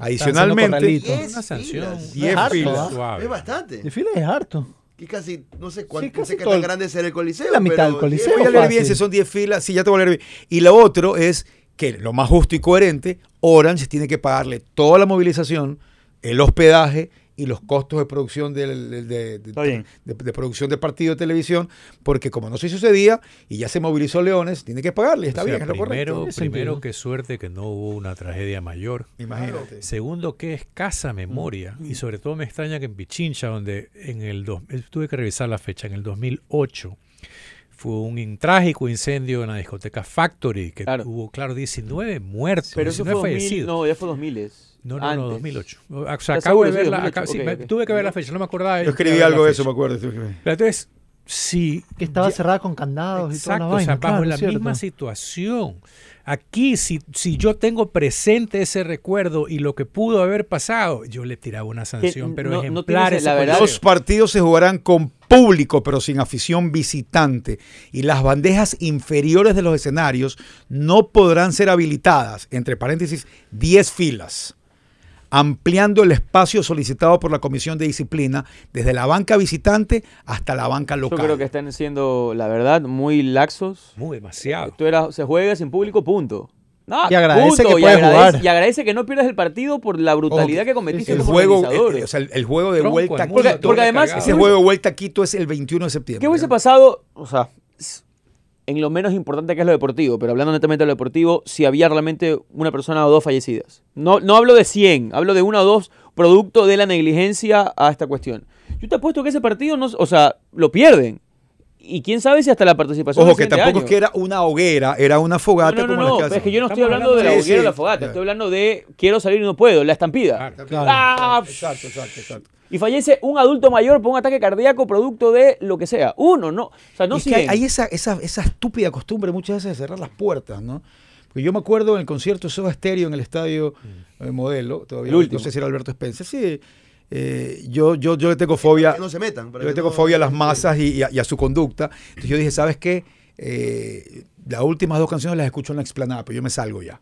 Adicionalmente-
Están haciendo corralitos.
Una sanción.
filas.
Filas.
suave.
Es bastante.
De fila es harto.
Y casi, no sé cuánto,
Sí,
no
casi
sé qué
todo
tan grande será el coliseo.
la mitad
pero
del coliseo.
Voy a
Pero
leer
fácil.
bien si son 10 filas, sí, ya te voy a leer bien. Y lo otro es que lo más justo y coherente, Orange tiene que pagarle toda la movilización, el hospedaje y los costos de producción de, de- producción de partido de televisión, porque como no se sucedía y ya se movilizó Leones, tiene que pagarle, está
O sea,
bien, es lo
primero,
correcto.
primero qué suerte que no hubo una tragedia mayor.
Imagínate.
Segundo, qué escasa memoria. Y sobre todo me extraña que en Pichincha, donde en el dos, eh, tuve que revisar la fecha, en el 2008 fue un trágico incendio en la discoteca Factory, que
Claro.
hubo, claro, 19 muertos,
Pero eso
19
fue 2000,
fallecidos.
no, ya fue 2000.
No, no, no,
Antes.
2008. O sea,
¿Estás
acabo de
Sí,
verla,
2008,
acá- sí,
ok,
me-
ok.
tuve que ver la fecha, no me acordaba.
Yo escribí
ver
algo
la
de eso, me acuerdo. sí, sí.
Pero Entonces, si
Que estaba
ya-
cerrada con candados y toda la
Exacto, o sea, bajo
claro,
la
cierto.
misma situación. Aquí, si, si yo tengo presente ese recuerdo y lo que pudo haber pasado, yo le tiraba una sanción, pero
no-
ejemplar ese
la verdad-.
Los partidos se jugarán con público, pero sin afición visitante. Y las bandejas inferiores de los escenarios no podrán ser habilitadas, entre paréntesis, 10 filas, ampliando el espacio solicitado por la Comisión de Disciplina desde la banca visitante hasta la banca
Yo
local.
creo que están siendo, la verdad, muy laxos.
Muy demasiado.
Tú eras, se juega sin público, punto. No,
Y agradece
punto,
que
y
puede
agradece,
jugar.
Y agradece que no pierdas el partido por la brutalidad que cometiste
el
como
juego,
organizadores.
eh, o sea, el, el juego de
Tronco,
vuelta
el
a
Porque-
Quito-
porque además-
ese
¿qué
juego de vuelta a Quito es el 21 de septiembre.
¿Qué hubiese pasado? O sea, en lo menos importante que es lo deportivo, pero hablando netamente de lo deportivo, si había realmente una persona o dos fallecidas. No, no hablo de 100, hablo de una o dos producto de la negligencia a esta cuestión. Yo te apuesto que ese partido, no, o sea, lo pierden. Y quién sabe si hasta la participación
Ojo, que tampoco
año.
es que era una hoguera, era una fogata
No, no, no,
como
no,
las que
pero es que yo no estoy hablando de la hoguera o la fogata,
Claro.
estoy hablando de quiero salir y no puedo, la estampida.
Claro.
Claro.
Ah,
Exacto, exacto, exacto.
Y fallece un adulto mayor por un ataque cardíaco producto de lo que sea. Uno, no. O sea, no
es que hay, esa, esa, esa estúpida costumbre muchas veces de cerrar las puertas, ¿no? Porque yo me acuerdo en el concierto de Soda Stereo en el estadio eh, Modelo, todavía
Mm. El último.
no sé si era Alberto Spencer, sí. eh, yo, yo, yo le tengo fobia,
Que no se metan. para
yo le tengo
no-
fobia a las masas y, y a, y a su conducta. Entonces yo dije, ¿sabes qué? Eh, las últimas dos canciones las escucho en la explanada, pero yo me salgo ya.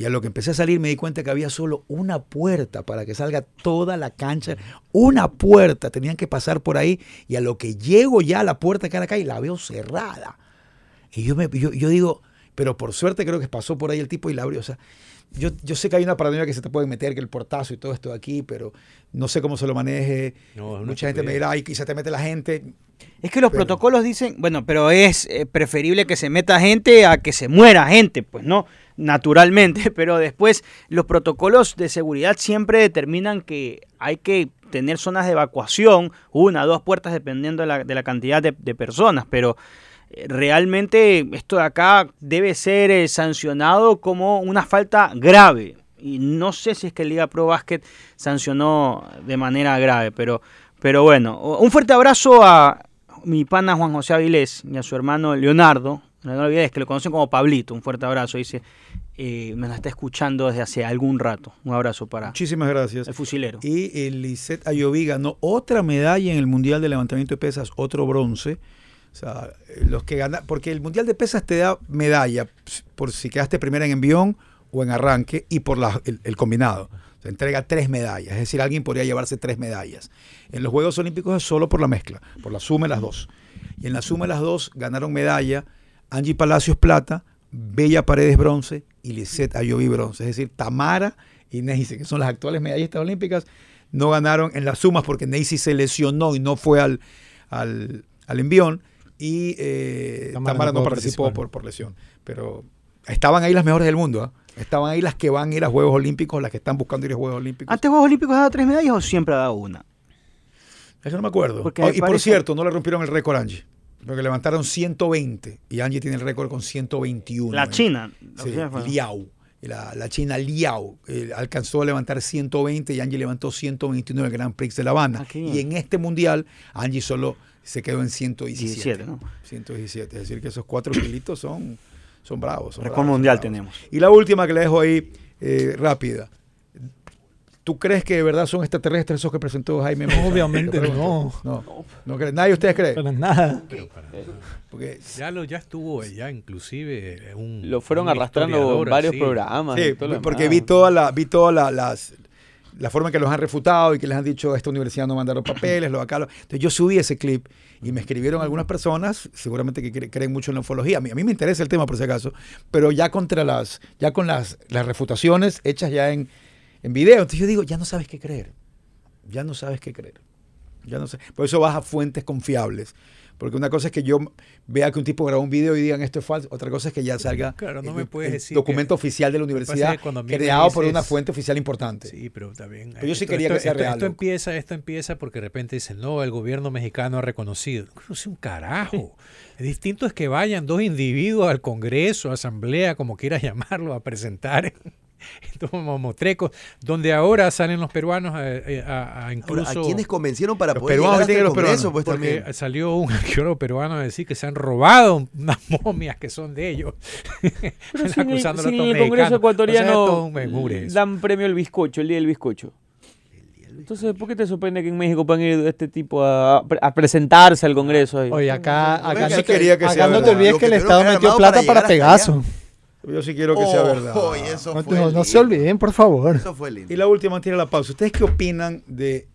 Y a lo que empecé a salir me di cuenta que había solo una puerta para que salga toda la cancha. Una puerta, tenían que pasar por ahí. Y a lo que llego ya a la puerta que en la calle, la veo cerrada. Y yo, me, yo, yo digo, pero por suerte creo que pasó por ahí el tipo y la abrió. O sea, yo, yo sé que hay una paranoia que se te puede meter, que el portazo y todo esto de aquí, pero no sé cómo se lo maneje.
No,
Mucha gente me dirá, ay, quizá te mete la gente.
Es que los
Pero-
protocolos dicen, bueno, pero es eh, preferible que se meta gente a que se muera gente, pues no, naturalmente, <laughs> pero después los protocolos de seguridad siempre determinan que hay que tener zonas de evacuación, una, dos puertas dependiendo de la, de la cantidad de, personas, pero eh, realmente esto de acá debe ser eh, sancionado como una falta grave. Y no sé si es que Liga Pro Basket sancionó de manera grave, pero, pero bueno, un fuerte abrazo a mi pana Juan José Avilés y a su hermano Leonardo, Leonardo Avilés, que lo conocen como Pablito, un fuerte abrazo, dice, eh, me la está escuchando desde hace algún rato. Un abrazo para
Muchísimas gracias.
el fusilero.
Y el Lisette Ayoví ganó otra medalla en el Mundial de Levantamiento de Pesas, otro bronce. O sea, eh, los que ganan, porque el Mundial de Pesas te da medalla por si quedaste primera en envión o en arranque y por la- el, el combinado. Se entrega tres medallas, es decir, alguien podría llevarse tres medallas. En los Juegos Olímpicos es solo por la mezcla, por la suma de las dos. Y en la suma de las dos ganaron medalla Angie Palacios plata, Bella Paredes bronce y Lisette Ayoví bronce. Es decir, Tamara y Neisy, que son las actuales medallistas olímpicas, no ganaron en las sumas porque Neisy se lesionó y no fue al, al, al envión y eh,
Tamara
Tamara,
no
participó por, por lesión. Pero estaban ahí las mejores del mundo. ¿ah? Estaban ahí las que van a ir a Juegos Olímpicos, las que están buscando ir a Juegos Olímpicos.
¿Antes Juegos Olímpicos ha dado tres medallas o siempre ha dado una?
Es que no me acuerdo. Oh, y por cierto, no le rompieron el récord Angie. Porque levantaron 120 y Angie tiene el récord con 121.
La
¿eh?
China.
Sí, Liao. La, la china Liao eh, alcanzó a levantar 120 y Angie levantó 129 en el Grand Prix de La Habana.
Ah,
y en este mundial, Angie solo se quedó en 117.
17, ¿no?
117. Es decir, que esos cuatro kilitos son, son bravos. son bravos, son
mundial
bravos.
tenemos.
Y la última que le dejo ahí, eh, rápida. ¿Tú crees que de verdad son extraterrestres esos que presentó Jaime Mesa?
Obviamente no.
No, no cree. Nadie de ustedes cree.
Para nada.
Porque
Ya lo ya estuvo ya inclusive un
Lo fueron
un
arrastrando varios
así.
programas.
Sí, porque
demás.
vi toda la, vi toda la, las, la forma en que los han refutado y que les han dicho esta universidad no mandaron papeles, lo acá. lo- Entonces yo subí ese clip y me escribieron algunas personas, seguramente que cre- creen mucho en la ufología. A mí, a mí me interesa el tema por si acaso, pero ya contra las, ya con las, las refutaciones hechas ya en, en video. Entonces yo digo, ya no sabes qué creer. ya no sabes qué creer. Ya no sé. Por eso vas a fuentes confiables. Porque una cosa es que yo vea que un tipo grabó un video y digan esto es falso. Otra cosa es que ya salga
Claro, no
el-
me puedes
el
decir
documento
que-
oficial de la universidad creado por una fuente oficial importante.
Sí, pero también.
Pero yo sí
esto-
quería que sea
esto-
real,
Esto empieza, esto empieza porque de repente dicen, no, el gobierno mexicano ha reconocido. No sé un carajo. <laughs> Es distinto es que vayan dos individuos al Congreso, asamblea, como quieras <laughs> llamarlo, a presentar <laughs> estos mamotrecos, donde ahora salen los peruanos a, a- a
Ahora,
incluso...
¿A quiénes convencieron para
Los
poder
peruanos
llegar hasta
tienen
el
los peruanos?
Pues
Porque
también.
salió un <laughs> arqueólogo peruano a decir que se han robado unas momias que son de ellos. <laughs>
Pero si en el,
Acusándolo
si
a
en
estos
el Congreso
mexicanos. O sea,
ecuatoriano dan premio al bizcocho, el día del bizcocho. Entonces, ¿por qué te sorprende que en México puedan ir este tipo a, a presentarse al Congreso? ahí?
Oye, acá, acá, no,
sí
te,
quería que
acá
sea
no te olvides
Lo
que el
que
Estado
que
metió plata para
para
Pegaso.
Yo sí quiero que sea verdad.
eso
No,
fue
no- no
lindo.
se olviden, por favor.
Eso fue lindo.
Y la última, antes de la pausa. ¿Ustedes qué opinan de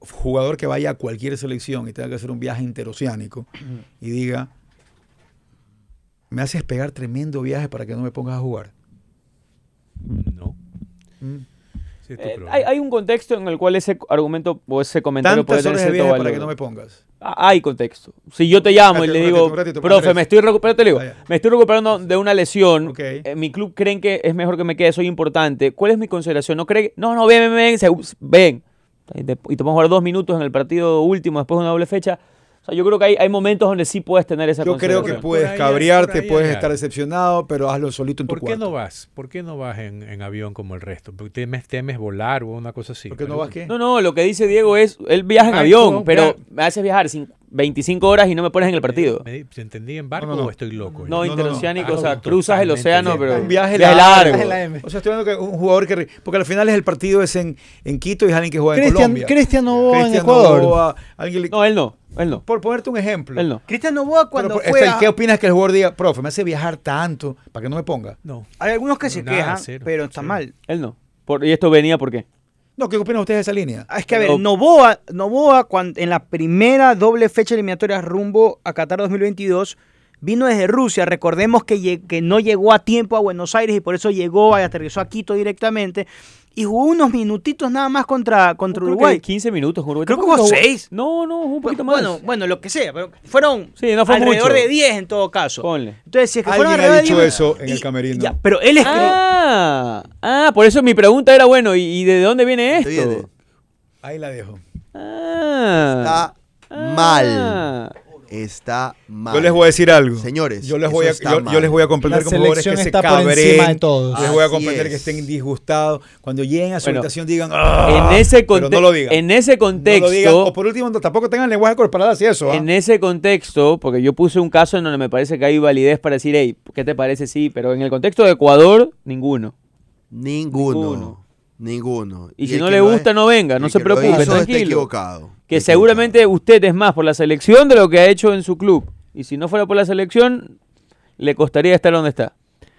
jugador que vaya a cualquier selección y tenga que hacer un viaje interoceánico y diga, me haces pegar tremendo viaje para que no me pongas a jugar?
No.
Mm.
Sí, es tu
Eh, hay, hay un contexto en el cual ese argumento o ese comentario puede tener cierto
para que no me pongas.
Ah, Hay contexto. Si yo te llamo y le digo,
ratito,
profe, me estoy recuperando, te digo,
Vaya.
me estoy recuperando de una lesión. En mi club creen que es mejor que me quede, soy importante. ¿Cuál es mi consideración? No creen, no, no, ven, ven, ven. Y te, y te vamos a jugar dos minutos en el partido último después de una doble fecha. O sea, yo creo que hay, hay momentos donde sí puedes tener esa
Yo creo que puedes
ahí-
cabrearte, puedes estar decepcionado, pero hazlo solito en tu
¿Por qué
cuarto.
no vas? ¿Por qué no vas en, en avión como el resto? ¿Porque temes, temes volar o una cosa así?
¿Por qué no vas qué?
No, no, lo que dice Diego es, él viaja en
Ah,
avión,
no,
pero me haces viajar cin- 25 horas y no me pones en el partido.
¿Me, ¿Te entendí en barco
No, no, no.
o estoy loco?
No,
no,
interoceánico,
no.
o sea,
Ah,
cruzas el océano, pero
Un viaje
largo.
largo.
Es la M.
O sea, estoy hablando que un jugador que... Porque al final es el partido es en, en Quito y es alguien que juega en Colombia.
Cristian Novoa en
Cristian
Ecuador.
Novoa, alguien le-
No, él no, él no,
Por ponerte un ejemplo.
él no.
Cristian Novoa cuando
por-
fue
este,
a-
¿Qué opinas que el jugador diga, profe, me hace viajar tanto para que no me ponga?
No.
Hay algunos que se
Nada,
quejan,
cero,
pero está
cero.
mal.
Él no. Por- y esto venía por qué.
No, ¿qué opinan ustedes de esa línea?
Ah, Es que, a ver, Novoa, Novoa cuan- en la primera doble fecha eliminatoria rumbo a Qatar 2022, vino desde Rusia. Recordemos que, que no llegó a tiempo a Buenos Aires y por eso llegó y aterrizó a Quito directamente. Y jugó unos minutitos nada más contra, contra
Creo
Uruguay.
que 15 minutos. Uruguay.
Creo que jugó
jugó-
seis.
No, no, un poquito más.
Bueno, bueno, lo que sea, pero fueron
Sí, no fue
alrededor
mucho.
de 10 en todo caso.
Ponle.
Entonces, si es que fueron
Alguien ha
alrededor de
dicho
10,
eso en
y-
el camerino.
ya, pero él escribió.
Ah, ah, por eso mi pregunta era, bueno, ¿y, y de dónde viene esto?
Ahí la dejo.
Ah.
Está mal.
Ah.
Está mal.
Yo les voy a decir algo.
Señores,
yo les voy a, yo, yo les voy a comprender
La
con jugadores que
selección
se cabren.
encima de todos.
Les voy a comprender
es.
que estén disgustados. Cuando lleguen a su
Bueno,
habitación digan, "Ah",
En ese,
pero no lo digan.
en ese
No lo digan.
contexto,
O por último, tampoco tengan lenguaje corporal así eso. ¿ah?
en ese contexto, porque yo puse un caso en donde me parece que hay validez para decir, hey, ¿qué te parece? Sí, pero en el contexto de Ecuador, ninguno.
Ninguno.
Ninguno.
Ninguno.
Y si no le gusta,
es-
no venga, no se preocupe,
hizo está
tranquilo.
equivocado.
Que seguramente usted es más por la selección de lo que ha hecho en su club. Y si no fuera por la selección, le costaría estar donde está.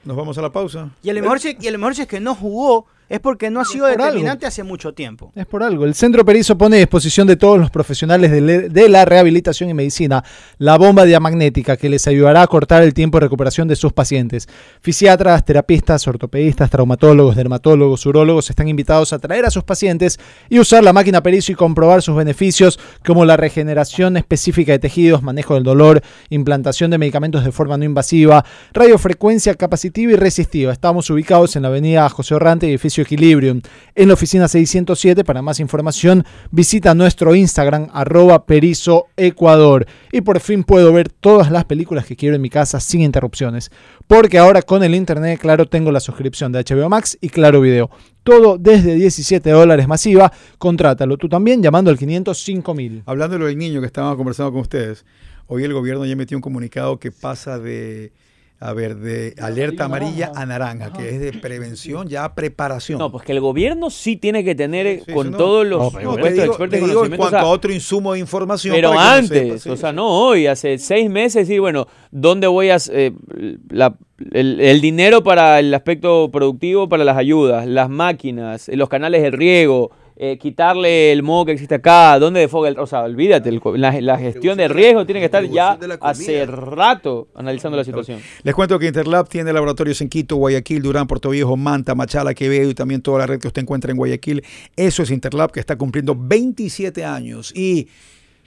Nos vamos a la pausa.
Y a lo mejor si, y a lo mejor si es que no jugó, es porque no ha sido
algo.
determinante hace mucho tiempo.
Es por algo. El Centro Perizo pone a disposición de todos los profesionales de, le- de la rehabilitación y medicina la bomba diamagnética que les ayudará a cortar el tiempo de recuperación de sus pacientes. Fisiatras, terapistas, ortopedistas, traumatólogos, dermatólogos, urólogos están invitados a traer a sus pacientes y usar la máquina Perizo y comprobar sus beneficios como la regeneración específica de tejidos, manejo del dolor, implantación de medicamentos de forma no invasiva, radiofrecuencia capacitiva y resistiva. Estamos ubicados en la avenida José Orrante, edificio Equilibrium, en la oficina 607. Para más información, visita nuestro Instagram, arroba Perizo Ecuador. Y por fin puedo ver todas las películas que quiero en mi casa sin interrupciones. Porque ahora con el internet, claro, tengo la suscripción de HBO Max y Claro Video. Todo desde 17 dólares masiva. Contrátalo tú también llamando al 505 mil.
Hablando del niño que estábamos conversando con ustedes, hoy el gobierno ya metió un comunicado que pasa de, a ver, de alerta amarilla a naranja, que es de prevención ya a preparación.
No, pues que el gobierno sí tiene que tener eh,
Sí,
con
no.
todos los
No,
supuestos
te digo,
expertos
te
y
digo en
conocimientos,
cuanto
o sea,
a otro insumo de información.
Pero
no
antes,
sepa, sí,
o sea, no hoy, hace seis meses, decir, bueno, ¿dónde voy a... eh, la- el, el dinero para el aspecto productivo, para las ayudas, las máquinas, los canales de riego, eh, quitarle el modo que existe acá, dónde defoga el... O sea, olvídate, el la, la gestión de riesgo tiene que estar ya
de
hace rato analizando la situación.
Les cuento que Interlab tiene laboratorios en Quito, Guayaquil, Durán, Puerto Viejo, Manta, Machala, Quevedo y también toda la red que usted encuentra en Guayaquil. Eso es Interlab que está cumpliendo 27 años. Y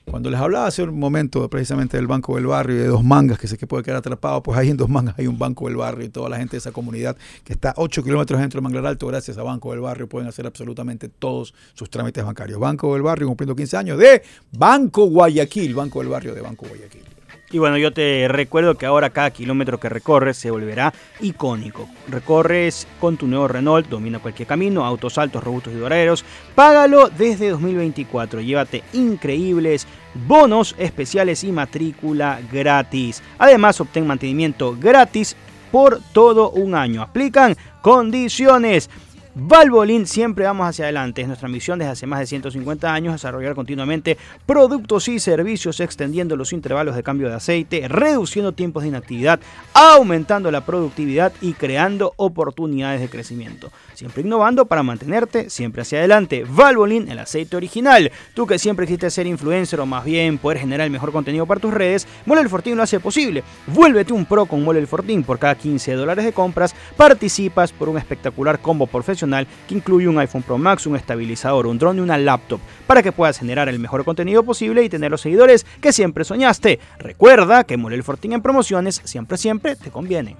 cuando les hablaba hace un momento precisamente del Banco del Barrio y de dos mangas que sé que puede quedar atrapado, pues ahí en dos mangas hay un Banco del Barrio y toda la gente de esa comunidad que está a 8 kilómetros dentro de Manglar Alto, gracias a Banco del Barrio pueden hacer absolutamente todos sus trámites bancarios. Banco del Barrio cumpliendo 15 años de Banco Guayaquil, Banco del Barrio de Banco Guayaquil.
Y bueno, yo te recuerdo que ahora cada kilómetro que recorres se volverá icónico. Recorres con tu nuevo Renault, domina cualquier camino, autos altos, robustos y duraderos. Págalo desde 2024. Llévate increíbles bonos especiales y matrícula gratis. Además, obtén mantenimiento gratis por todo un año. Aplican condiciones. Valvoline siempre vamos hacia adelante. Es nuestra misión desde hace más de 150 años desarrollar continuamente productos y servicios extendiendo los intervalos de cambio de aceite, reduciendo tiempos de inactividad, aumentando la productividad y creando oportunidades de crecimiento. Siempre innovando para mantenerte siempre hacia adelante. Valvoline, el aceite original. Tú que siempre quisiste ser influencer o más bien poder generar el mejor contenido para tus redes, Mole el Fortín lo hace posible. Vuélvete un pro con Mole el Fortín. Por cada 15 dólares de compras participas por un espectacular combo profesional que incluye un iPhone Pro Max, un estabilizador, un drone y una laptop para que puedas generar el mejor contenido posible y tener los seguidores que siempre soñaste. Recuerda que Mole el Fortín en promociones siempre siempre te conviene.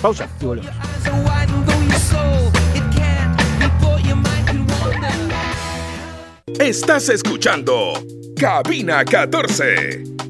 Pausa y volvemos.
Estás escuchando Cabina 14.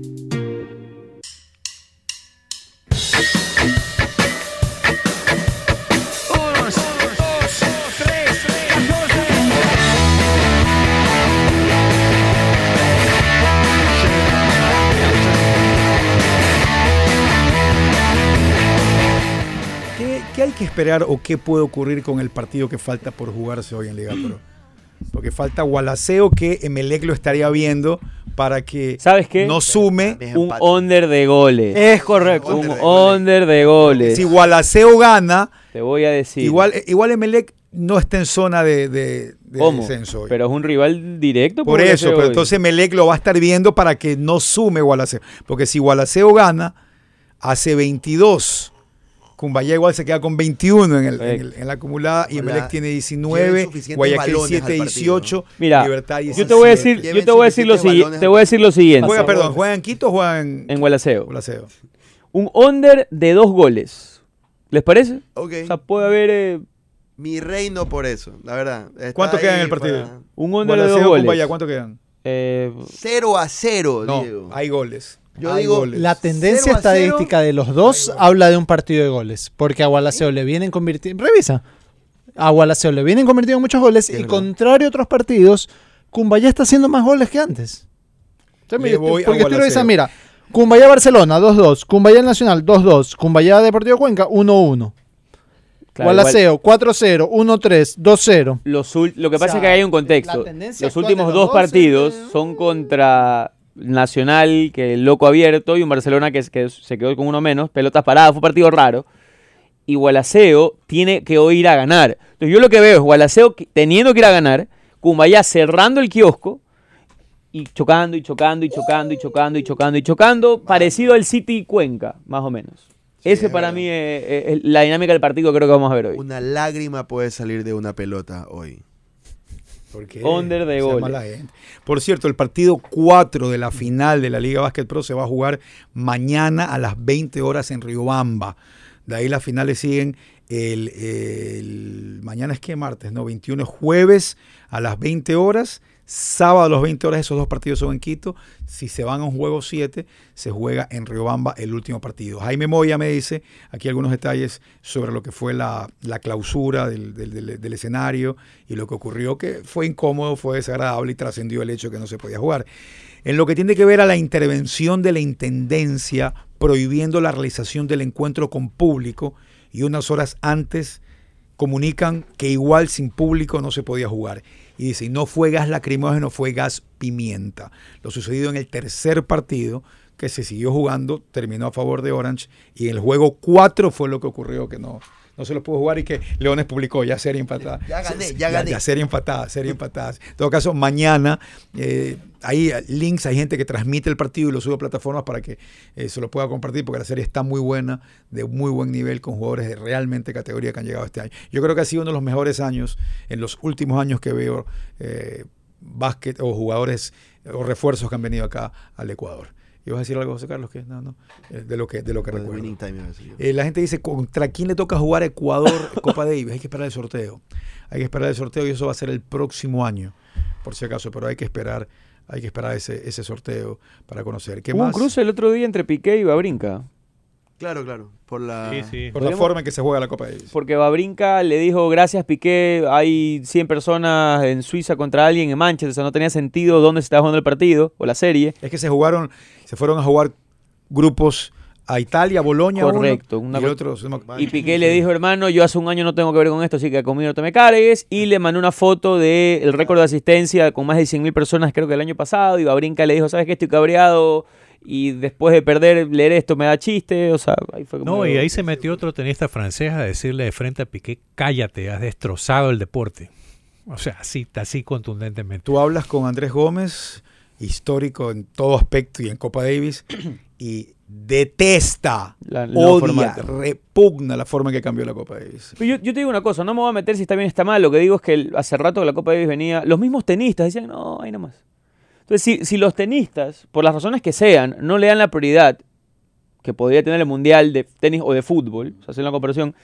Que esperar o qué puede ocurrir con el partido que falta por jugarse hoy en Liga Pro? Porque falta Gualaceo que Emelec lo estaría viendo para que
¿Sabes qué?
no sume.
Un under de goles.
Es correcto.
un
Under de
under de goles.
Si Gualaceo gana,
Te voy a decir.
igual, igual Emelec no está en zona de, de- de
¿Cómo?
descenso hoy.
Pero es un rival directo.
Por eso, pero
hoy.
entonces Emelec lo va a estar viendo para que no sume Gualaceo. Porque si Gualaceo gana, hace 22. Cumbayá igual se queda con 21 en, el- en el- en la acumulada y Emelec tiene
lleven
19,
suficientes
Guayaquil
balones
7,
al partido,
18,
Mira,
Libertad
yo te voy a
17.
decir, yo te voy a decir lo
balones
Te voy a decir lo siguiente.
Juega, perdón, ¿juegan en Quito o juegan
En Gualaceo.
Gualaceo?
Un under de dos goles. ¿Les parece?
Ok.
O sea, puede haber eh,
Mi reino por eso, la verdad. Está
¿Cuánto queda en el partido?
para-
un under de dos
Gualaceo,
goles.
Cumbaya, ¿cuánto quedan?
Eh,
0 a 0,
No,
Diego.
hay goles.
Yo
Hay
digo,
goles.
La tendencia
0 a 0.
estadística de los dos habla de un partido de goles. Porque a Gualaceo le vienen convirtiendo. Revisa. A Gualaceo le vienen convirtiendo muchos goles. y
verdad.
contrario a otros partidos, Cumbayá está haciendo más goles que antes. O sea,
Le
mira,
voy a
porque estoy
Gualaceo.
revisando, mira. Cumbayá Barcelona 2-2. Cumbayá Nacional 2-2. Cumbayá Deportivo Cuenca 1-1.
claro,
Gualaceo 4-0, 1-3, 2-0.
Los ul- lo que
O
pasa
sea,
es que hay un
la
contexto.
tendencia
Los
actual
últimos
los
dos
dos
partidos son contra Nacional, que el loco abierto, y un Barcelona que, que se quedó con uno menos, pelotas paradas, fue un partido raro. Y Gualaceo tiene que hoy ir a ganar. Entonces yo lo que veo es Gualaceo teniendo que ir a ganar, Cumbayá cerrando el kiosco y chocando y chocando y chocando y chocando y chocando y chocando, parecido al City Cuenca, más o menos. Ese
es
para mí es, es- es la dinámica del partido que creo que vamos a ver hoy.
Una lágrima puede salir de una pelota hoy.
¿Por qué?
Under de goles.
gente. Por cierto, el partido 4 de la final de la Liga Básquet Pro se va a jugar mañana a las 20 horas en Riobamba. De ahí las finales siguen el, el- mañana es que martes, no, 21 es jueves a las 20 horas, sábado a las 20 horas esos dos partidos son en Quito. Si se van a un juego 7, se juega en Riobamba el último partido. Jaime Moya me dice aquí algunos detalles sobre lo que fue la, la clausura del, del- del- escenario y lo que ocurrió, que fue incómodo, fue desagradable y trascendió el hecho de que no se podía jugar. En lo que tiene que ver a la intervención de la Intendencia prohibiendo la realización del encuentro con público y unas horas antes comunican que igual sin público no se podía jugar. Y dice, no fue gas lacrimógeno, fue gas pimienta. Lo sucedido en el tercer partido, que se siguió jugando, terminó a favor de Orange y en el juego 4 fue lo que ocurrió que no, no se lo pudo jugar y que Leones publicó ya serie empatada.
Ya gané, ya gané.
Ya, serie empatada, serie empatada. En todo caso, mañana eh, hay links, hay gente que transmite el partido y lo sube a plataformas para que eh, se lo pueda compartir porque la serie está muy buena, de muy buen nivel, con jugadores de realmente categoría que han llegado este año. Yo creo que ha sido uno de los mejores años en los últimos años que veo eh, básquet o jugadores o refuerzos que han venido acá al Ecuador. ¿Ibas a decir algo, José Carlos? que No, no. eh, De lo que, de lo que
el
recuerdo.
time.
Eh, la gente dice, ¿contra quién le toca jugar Ecuador <laughs> Copa Davis? Hay que esperar el sorteo. Hay que esperar el sorteo y eso va a ser el próximo año, por si acaso, pero hay que esperar, hay que esperar ese, ese sorteo para conocer. ¿Qué
Hubo un
más?
cruce el otro día entre Piqué y Babrinca.
Claro, claro. Por la.
Sí, sí.
Por la forma en que se juega la Copa Davis.
Porque Babrinca le dijo, gracias Piqué, hay 100 personas en Suiza contra alguien en Manchester, o sea, no tenía sentido dónde se estaba jugando el partido o la serie.
Es que se jugaron, se fueron a jugar grupos a Italia, Boloña, uno,
Correcto, una
y otro,
Y Piqué le dijo, hermano, yo hace un año no tengo que ver con esto, así que conmigo no te me cargues. Y le mandó una foto del récord de asistencia con más de 100.000 personas, creo que el año pasado. Y Babrinca le dijo, ¿sabes qué? Estoy cabreado. Y después de perder, leer esto me da chiste. O sea, ahí fue como...
No, y ahí se metió otro tenista francés a decirle de frente a Piqué, cállate, has destrozado el deporte. O sea, así, así contundentemente.
Tú hablas con Andrés Gómez, histórico en todo aspecto y en Copa Davis, y detesta,
La- nuevo
odia, repugna la forma en que cambió la Copa Davis.
Pero yo, yo te digo una cosa, no me voy a meter si está bien o está mal. Lo que digo es que el- hace rato que la Copa Davis venía, los mismos tenistas decían, no, ahí nomás. Entonces, si, si los tenistas, por las razones que sean, no le dan la prioridad que podría tener el Mundial de tenis o de fútbol, o sea, hacer una comparación,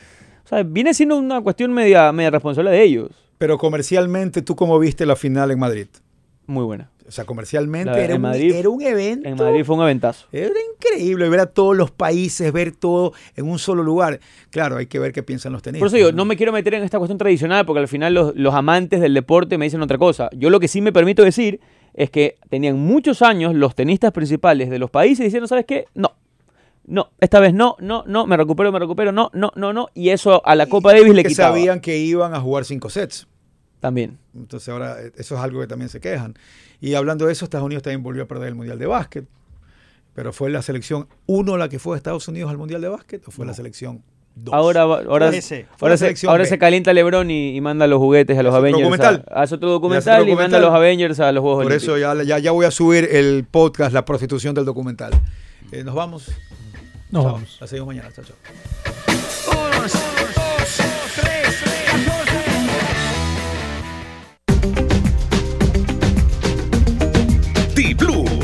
o sea, viene siendo una cuestión media, media responsable de ellos.
Pero comercialmente, ¿tú cómo viste la final en Madrid?
Muy buena.
O sea, comercialmente era, un,
Madrid-
era un evento.
En Madrid fue un aventazo.
Era increíble ver a todos los países, ver todo en un solo lugar. Claro, hay que ver qué piensan los tenistas.
Por eso digo, no me quiero meter en esta cuestión tradicional porque al final los, los amantes del deporte me dicen otra cosa. Yo lo que sí me permito decir es que tenían muchos años los tenistas principales de los países diciendo, ¿sabes qué? No. No, esta vez no, no, no, me recupero, me recupero, no, no, no, no. Y eso a la Copa Davis le quitaba.
sabían que iban a jugar cinco sets.
También.
Entonces ahora eh, eso es algo que también se quejan. Y hablando de eso, Estados Unidos también volvió a perder el Mundial de Básquet. Pero fue la selección uno la que fue a Estados Unidos al Mundial de Básquet o fue la selección dos.
Ahora, ahora,
ese.
Ahora, se,
selección
ahora se calienta LeBron y, y manda los juguetes a los
Hace otro
Avengers.
documental.
a- hace otro
otro
documental y, manda a
documental.
los Avengers a los Juegos
Por
Olímpicos.
eso ya, ya, ya voy a subir el podcast, la prostitución del documental. Eh, Nos vamos.
Nos
Chao.
vamos.
La seguimos mañana. Chao, chao.